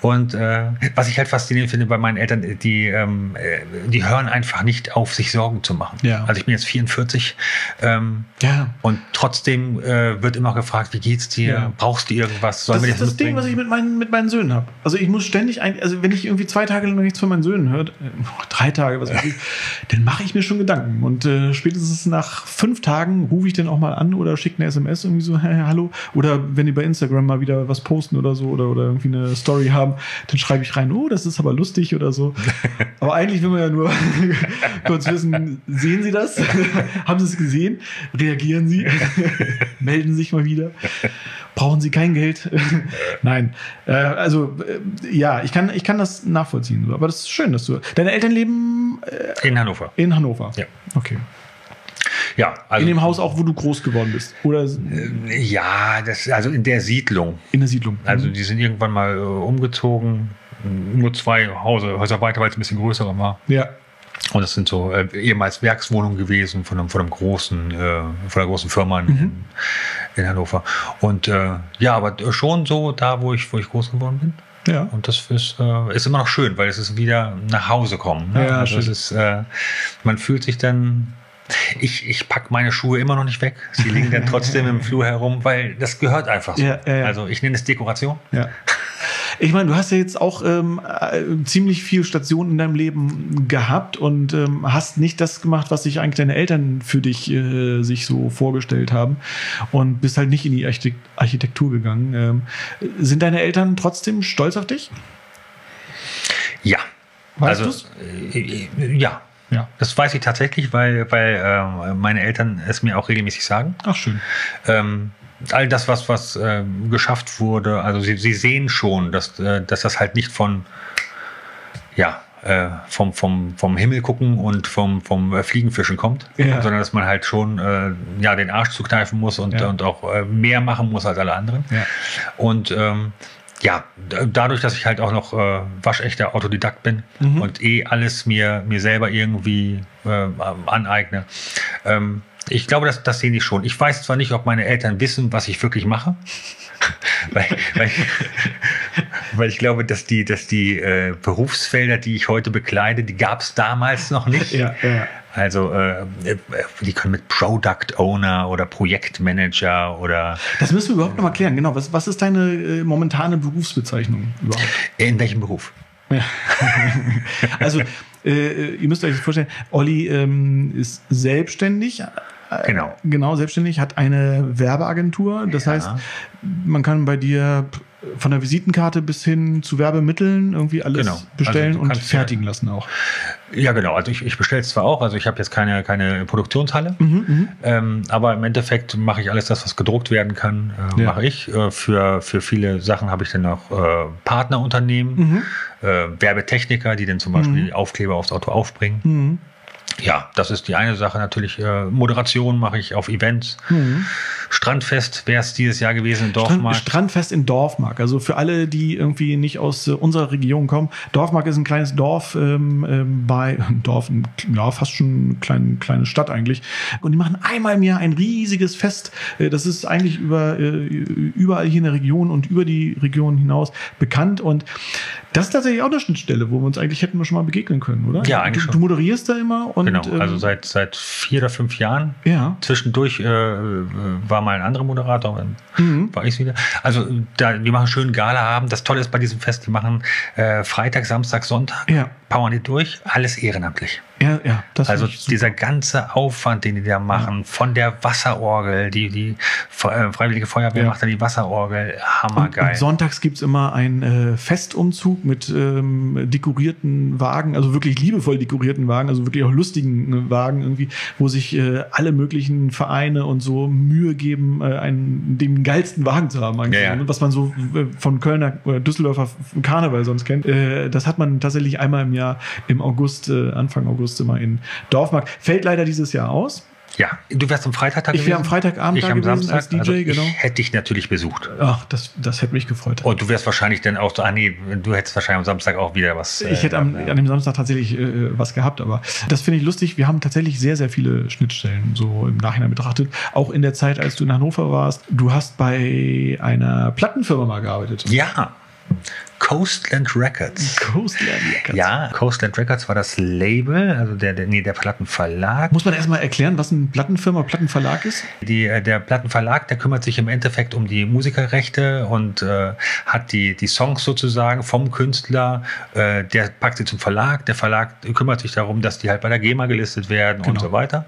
Und äh, was ich halt faszinierend finde bei meinen Eltern, die, ähm, äh, die hören einfach nicht auf, sich Sorgen zu machen. Ja. Also ich bin jetzt 44 ähm, ja. und trotzdem äh, wird immer gefragt, wie geht's dir? Brauchst du irgendwas? Sollen wir ist das Ding, was ich mit meinen, mit meinen Söhnen habe. Also ich muss ständig, ein, also wenn ich irgendwie zwei Tage lang nichts von meinen Söhnen höre, äh, drei Tage, was weiß ich, dann mache ich mir schon Gedanken. Und äh, spätestens nach fünf Tagen rufe ich den auch mal an oder schicke eine SMS irgendwie so, hey, hallo. Oder wenn die bei Instagram mal wieder was posten oder so oder, oder irgendwie eine Story haben, dann schreibe ich rein, oh, das ist aber lustig oder so. aber eigentlich will man ja nur kurz wissen, sehen Sie das? haben Sie es gesehen? Reagieren Sie? Melden Sie sich mal wieder? Brauchen Sie kein Geld? Nein. Äh, also äh, ja, ich kann, ich kann das nachvollziehen. Aber das ist schön, dass du. Deine Eltern leben äh, in Hannover. In Hannover. Ja. Okay. Ja, also, in dem Haus auch, wo du groß geworden bist, oder? Äh, ja, das also in der Siedlung. In der Siedlung. Also die sind irgendwann mal äh, umgezogen, nur zwei Häuser, Häuser weiter, weil es ein bisschen größer war. Ja. Und das sind so äh, ehemals Werkswohnungen gewesen von einem, von einem großen, äh, von einer großen Firma in, mhm. in Hannover. Und äh, ja, aber schon so da, wo ich, wo ich groß geworden bin. Ja. Und das ist, äh, ist immer noch schön, weil es ist wieder nach Hause kommen. Ne? Ja, also ist, äh, man fühlt sich dann ich, ich packe meine Schuhe immer noch nicht weg. Sie liegen dann trotzdem im Flur herum, weil das gehört einfach so. Ja, ja, ja. Also ich nenne es Dekoration. Ich meine, du hast ja jetzt auch ähm, äh, ziemlich viele Stationen in deinem Leben gehabt und ähm, hast nicht das gemacht, was sich eigentlich deine Eltern für dich äh, sich so vorgestellt haben und bist halt nicht in die Architektur gegangen. Ähm, sind deine Eltern trotzdem stolz auf dich? Ja. Weißt also, äh, ja, Ja. Das weiß ich tatsächlich, weil, weil äh, meine Eltern es mir auch regelmäßig sagen. Ach, schön. Ähm, all das, was, was äh, geschafft wurde, also sie, sie sehen schon, dass, äh, dass das halt nicht von, ja, äh, vom, vom, vom Himmel gucken und vom, vom äh, Fliegenfischen kommt, ja. sondern dass man halt schon äh, ja, den Arsch zukneifen muss und, ja. und auch mehr machen muss als alle anderen. Ja. Und ähm, ja, dadurch, dass ich halt auch noch äh, waschechter Autodidakt bin mhm. und eh alles mir, mir selber irgendwie äh, aneigne, ähm, ich glaube, das, das sehen die schon. Ich weiß zwar nicht, ob meine Eltern wissen, was ich wirklich mache, weil, weil, weil, ich glaube, dass die, dass die äh, Berufsfelder, die ich heute bekleide, die gab es damals noch nicht. Ja, ja. Also äh, die können mit Product Owner oder Projektmanager oder. Das müssen wir überhaupt noch mal klären. Genau. Was, was ist deine äh, momentane Berufsbezeichnung überhaupt? In welchem Beruf? Ja. also äh, ihr müsst euch das vorstellen, Olli ähm, ist selbstständig, Genau. Genau, selbstständig, hat eine Werbeagentur. Das ja. heißt, man kann bei dir von der Visitenkarte bis hin zu Werbemitteln irgendwie alles genau. bestellen also und fertigen ja, lassen auch. Ja, genau. Also ich, ich bestelle es zwar auch, also ich habe jetzt keine, keine Produktionshalle, mhm, mhm, ähm, aber im Endeffekt mache ich alles das, was gedruckt werden kann, äh, ja. mache ich. Äh, für, für viele Sachen habe ich dann auch äh, Partnerunternehmen, mhm. Äh, Werbetechniker, die dann zum Beispiel mhm. Aufkleber aufs Auto aufbringen. Ja, das ist die eine Sache natürlich. Äh, Moderation mache ich auf Events. Mhm. Strandfest wäre es dieses Jahr gewesen in Dorfmark. Strandfest in Dorfmark. Also für alle, die irgendwie nicht aus äh, unserer Region kommen. Dorfmark ist ein kleines Dorf ähm, ähm, bei Dorf, ja fast schon eine kleine, kleine Stadt eigentlich. Und die machen einmal im Jahr ein riesiges Fest. Äh, das ist eigentlich über äh, überall hier in der Region und über die Region hinaus bekannt. Und das ist tatsächlich auch eine Schnittstelle, wo wir uns eigentlich hätten wir schon mal begegnen können, oder? Ja, eigentlich du, du moderierst da immer und genau. Also ähm, seit seit vier oder fünf Jahren. Ja. Zwischendurch äh, war mal ein anderer Moderator, dann mhm. war ich wieder. Also da, wir machen schön Gala-Abend. Das Tolle ist bei diesem Fest, die machen äh, Freitag, Samstag, Sonntag. Ja powern die durch, alles ehrenamtlich. Ja, ja. also dieser ganze Aufwand, den die da machen, ja. von der Wasserorgel, die, die äh, Freiwillige Feuerwehr ja. macht da die Wasserorgel, hammergeil. Und, und sonntags gibt es immer einen äh, Festumzug mit ähm, dekorierten Wagen, also wirklich liebevoll dekorierten Wagen, also wirklich auch lustigen äh, Wagen irgendwie, wo sich äh, alle möglichen Vereine und so Mühe geben, äh, einen, den geilsten Wagen zu haben, ja, was man so von Kölner oder Düsseldorfer Karneval sonst kennt. das hat man tatsächlich einmal im Jahr im August, Anfang August immer in Dorfmark. Fällt leider dieses Jahr aus. Ja, du wärst am Freitag da ich gewesen. Ich wäre am Freitagabend ich da am gewesen Samstag, als DJ, also ich genau. hätte dich natürlich besucht. Ach, das, das hätte mich gefreut. Und du wärst wahrscheinlich dann auch so, ah nee, du hättest wahrscheinlich am Samstag auch wieder was. Ich hätte am, ja. an dem Samstag tatsächlich äh, was gehabt, aber das finde ich lustig. Wir haben tatsächlich sehr, sehr viele Schnittstellen so im Nachhinein betrachtet. Auch in der Zeit, als du in Hannover warst. Du hast bei einer Plattenfirma mal gearbeitet. Ja. Coastland Records. Coastland Records. Ja, Coastland Records war das Label, also der, der, nee, der Plattenverlag. Muss man erstmal erklären, was eine Plattenfirma, Plattenverlag ist? Die, äh, der Plattenverlag, der kümmert sich im Endeffekt um die Musikerrechte und äh, hat die, die Songs sozusagen vom Künstler, äh, der packt sie zum Verlag, der Verlag kümmert sich darum, dass die halt bei der GEMA gelistet werden genau. und so weiter.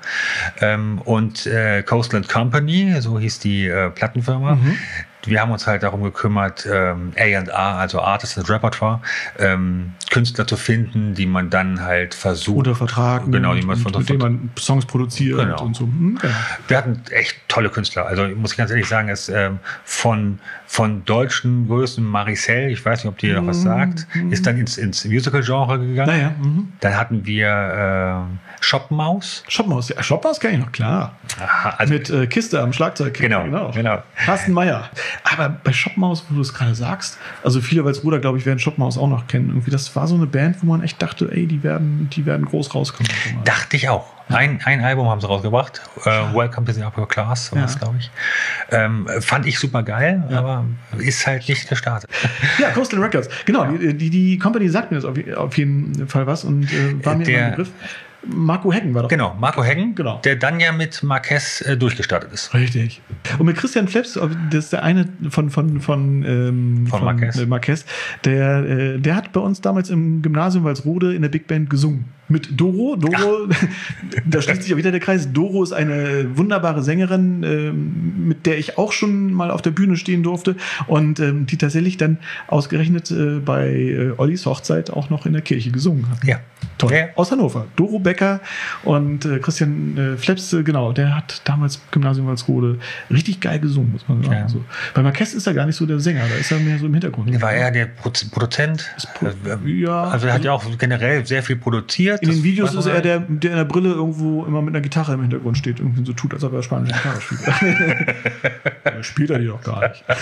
Ähm, und äh, Coastland Company, so hieß die äh, Plattenfirma, mhm wir haben uns halt darum gekümmert, ähm, A&R, also Artist and Repertoire, ähm, Künstler zu finden, die man dann halt versucht. Oder vertragen. Genau, die man von, mit denen man Songs produziert genau. und so. Hm, genau. Wir hatten echt tolle Künstler. Also muss ich ganz ehrlich sagen, es ähm, von von deutschen Größen Maricel, ich weiß nicht, ob die noch was mhm, sagt, mhm. ist dann ins, ins Musical-Genre gegangen. Naja, mhm. Dann hatten wir äh, Shopmaus. Shopmaus, ja, Shopmaus kenne ich noch, klar. Aha, also Mit äh, Kiste am Schlagzeug. Genau, genau. genau. Carsten Meyer. Aber bei Shopmaus, wo du es gerade sagst, also viele Walsruder, glaube ich, werden Shopmaus auch noch kennen. Irgendwie, das war so eine Band, wo man echt dachte, ey, die werden, die werden groß rauskommen. Dachte ich auch. Ein, ein Album haben sie rausgebracht. Uh, Welcome to the Upper Class, war ja. das, glaube ich. Ähm, fand ich super geil, ja. aber ist halt nicht gestartet. Ja, Coastal Records. Genau, die, die, die Company sagt mir das auf, auf jeden Fall was und äh, war mir Der, ein Begriff. Marco Heggen war doch. Genau, Marco Heggen, genau. der dann ja mit Marquez äh, durchgestartet ist. Richtig. Und mit Christian Fleps, das ist der eine von, von, von, ähm, von, von Marquez. Marquez der, äh, der hat bei uns damals im Gymnasium Walsrode in der Big Band gesungen. Mit Doro. Doro, da schließt sich auch wieder der Kreis. Doro ist eine wunderbare Sängerin, ähm, mit der ich auch schon mal auf der Bühne stehen durfte und ähm, die tatsächlich dann ausgerechnet äh, bei äh, Ollis Hochzeit auch noch in der Kirche gesungen hat. Ja. Toll. Ja. Aus Hannover. Doro Becker und äh, Christian äh, Fleps, äh, genau, der hat damals Gymnasium Walsrode richtig geil gesungen, muss man sagen. Ja. So. Bei Marquez ist er gar nicht so der Sänger, da ist er mehr so im Hintergrund. War eher der Produzent. ja. Also er hat ja auch generell sehr viel produziert. In den Videos ist er der, der in der Brille irgendwo immer mit einer Gitarre im Hintergrund steht, irgendwie so tut, als ob er spanische Gitarre spielt. spielt er die doch gar nicht.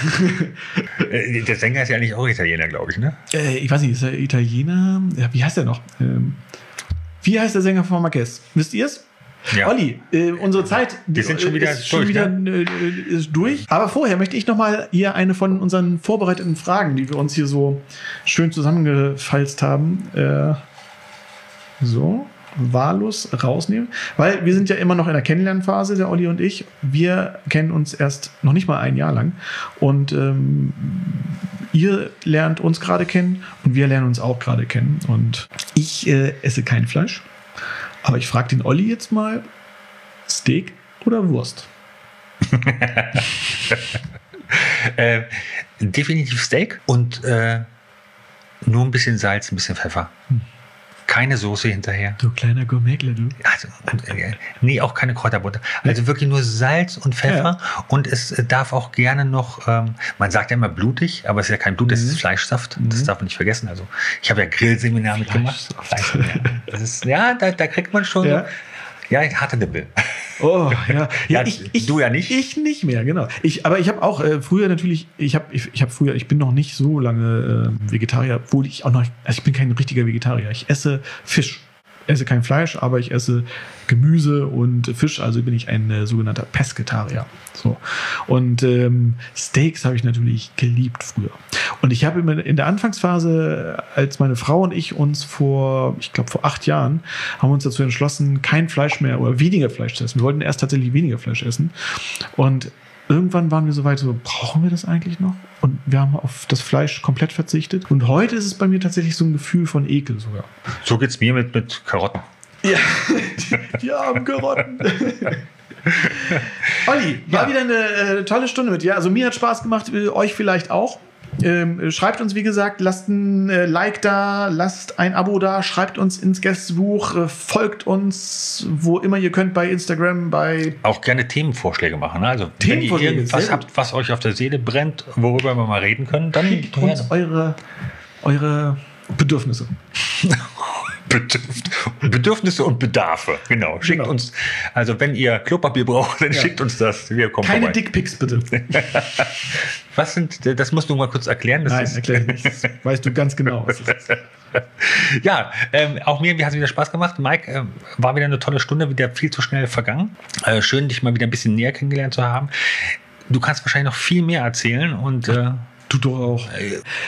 Äh, der Sänger ist ja eigentlich auch Italiener, glaube ich, ne? Äh, ich weiß nicht, ist er Italiener? Ja, wie heißt er noch? Ähm, wie heißt der Sänger von Marquez? Wisst ihr es? Ja. Olli, äh, unsere Zeit Wir sind schon wieder, ist, durch, wieder ne? äh, ist durch. Aber vorher möchte ich noch mal hier eine von unseren vorbereiteten Fragen, die wir uns hier so schön zusammengefalzt haben, äh, so wahllos rausnehmen, weil wir sind ja immer noch in der Kennenlernphase, der Olli und ich. Wir kennen uns erst noch nicht mal ein Jahr lang und ähm, ihr lernt uns gerade kennen und wir lernen uns auch gerade kennen. Und ich äh, esse kein Fleisch, aber ich frage den Olli jetzt mal: Steak oder Wurst? äh, definitiv Steak und äh, nur ein bisschen Salz, ein bisschen Pfeffer. Hm keine Soße hinterher. Du kleiner Gourmetler, du. Also, äh, nee, auch keine Kräuterbutter. Also wirklich nur Salz und Pfeffer. Ja. Und es äh, darf auch gerne noch, ähm, man sagt ja immer blutig, aber es ist ja kein Blut, es ist mhm. Fleischsaft. Mhm. Das darf man nicht vergessen. Also ich habe ja Grillseminar mitgemacht. Das ist, ja, da, da kriegt man schon ja. so, ja, harte Nippel. Oh, ja. ja, ich, ich, du ja nicht. Ich nicht mehr, genau. Ich, aber ich habe auch äh, früher natürlich, ich habe ich, ich hab früher, ich bin noch nicht so lange äh, Vegetarier, obwohl ich auch noch, also ich bin kein richtiger Vegetarier. Ich esse Fisch esse kein Fleisch, aber ich esse Gemüse und Fisch, also bin ich ein äh, sogenannter Pesketarier. So. Und ähm, Steaks habe ich natürlich geliebt früher. Und ich habe in der Anfangsphase, als meine Frau und ich uns vor, ich glaube vor acht Jahren, haben uns dazu entschlossen, kein Fleisch mehr oder weniger Fleisch zu essen. Wir wollten erst tatsächlich weniger Fleisch essen. Und irgendwann waren wir so weit, so, brauchen wir das eigentlich noch? Und wir haben auf das Fleisch komplett verzichtet. Und heute ist es bei mir tatsächlich so ein Gefühl von Ekel sogar. So geht es mir mit, mit Karotten. Ja, die armen Karotten. Olli, war ja. wieder eine äh, tolle Stunde mit dir. Also mir hat Spaß gemacht, äh, euch vielleicht auch. Ähm, schreibt uns, wie gesagt, lasst ein äh, Like da, lasst ein Abo da, schreibt uns ins Gästebuch, äh, folgt uns, wo immer ihr könnt, bei Instagram, bei. Auch gerne Themenvorschläge machen. Ne? Also, wenn ihr irgendwas habt, was euch auf der Seele brennt, worüber wir mal reden können, dann. Schickt uns eure, eure Bedürfnisse. Bedürfnisse und Bedarfe. Genau. Schickt genau. uns, also wenn ihr Klopapier braucht, dann ja. schickt uns das. Wir kommen Keine Dickpics, bitte. was sind, das musst du mal kurz erklären. Das Nein, erklär nicht. Das weißt du ganz genau, was das ist. ja, ähm, auch mir hat es wieder Spaß gemacht. Mike, äh, war wieder eine tolle Stunde, wieder viel zu schnell vergangen. Äh, schön, dich mal wieder ein bisschen näher kennengelernt zu haben. Du kannst wahrscheinlich noch viel mehr erzählen und äh, Tut doch auch.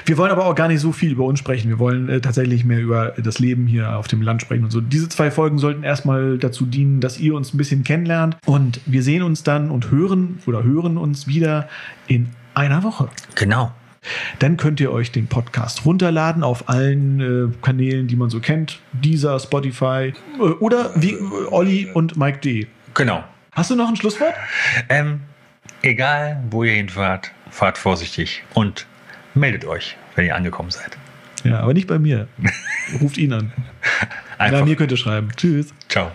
Wir wollen aber auch gar nicht so viel über uns sprechen. Wir wollen äh, tatsächlich mehr über das Leben hier auf dem Land sprechen und so. Diese zwei Folgen sollten erstmal dazu dienen, dass ihr uns ein bisschen kennenlernt. Und wir sehen uns dann und hören oder hören uns wieder in einer Woche. Genau. Dann könnt ihr euch den Podcast runterladen auf allen äh, Kanälen, die man so kennt. Dieser, Spotify äh, oder wie Olli und Mike D. Genau. Hast du noch ein Schlusswort? Ähm, egal, wo ihr hinfahrt fahrt vorsichtig und meldet euch, wenn ihr angekommen seid. Ja, aber nicht bei mir. Ruft ihn an. Einfach. Bei mir könnt ihr schreiben. Tschüss. Ciao.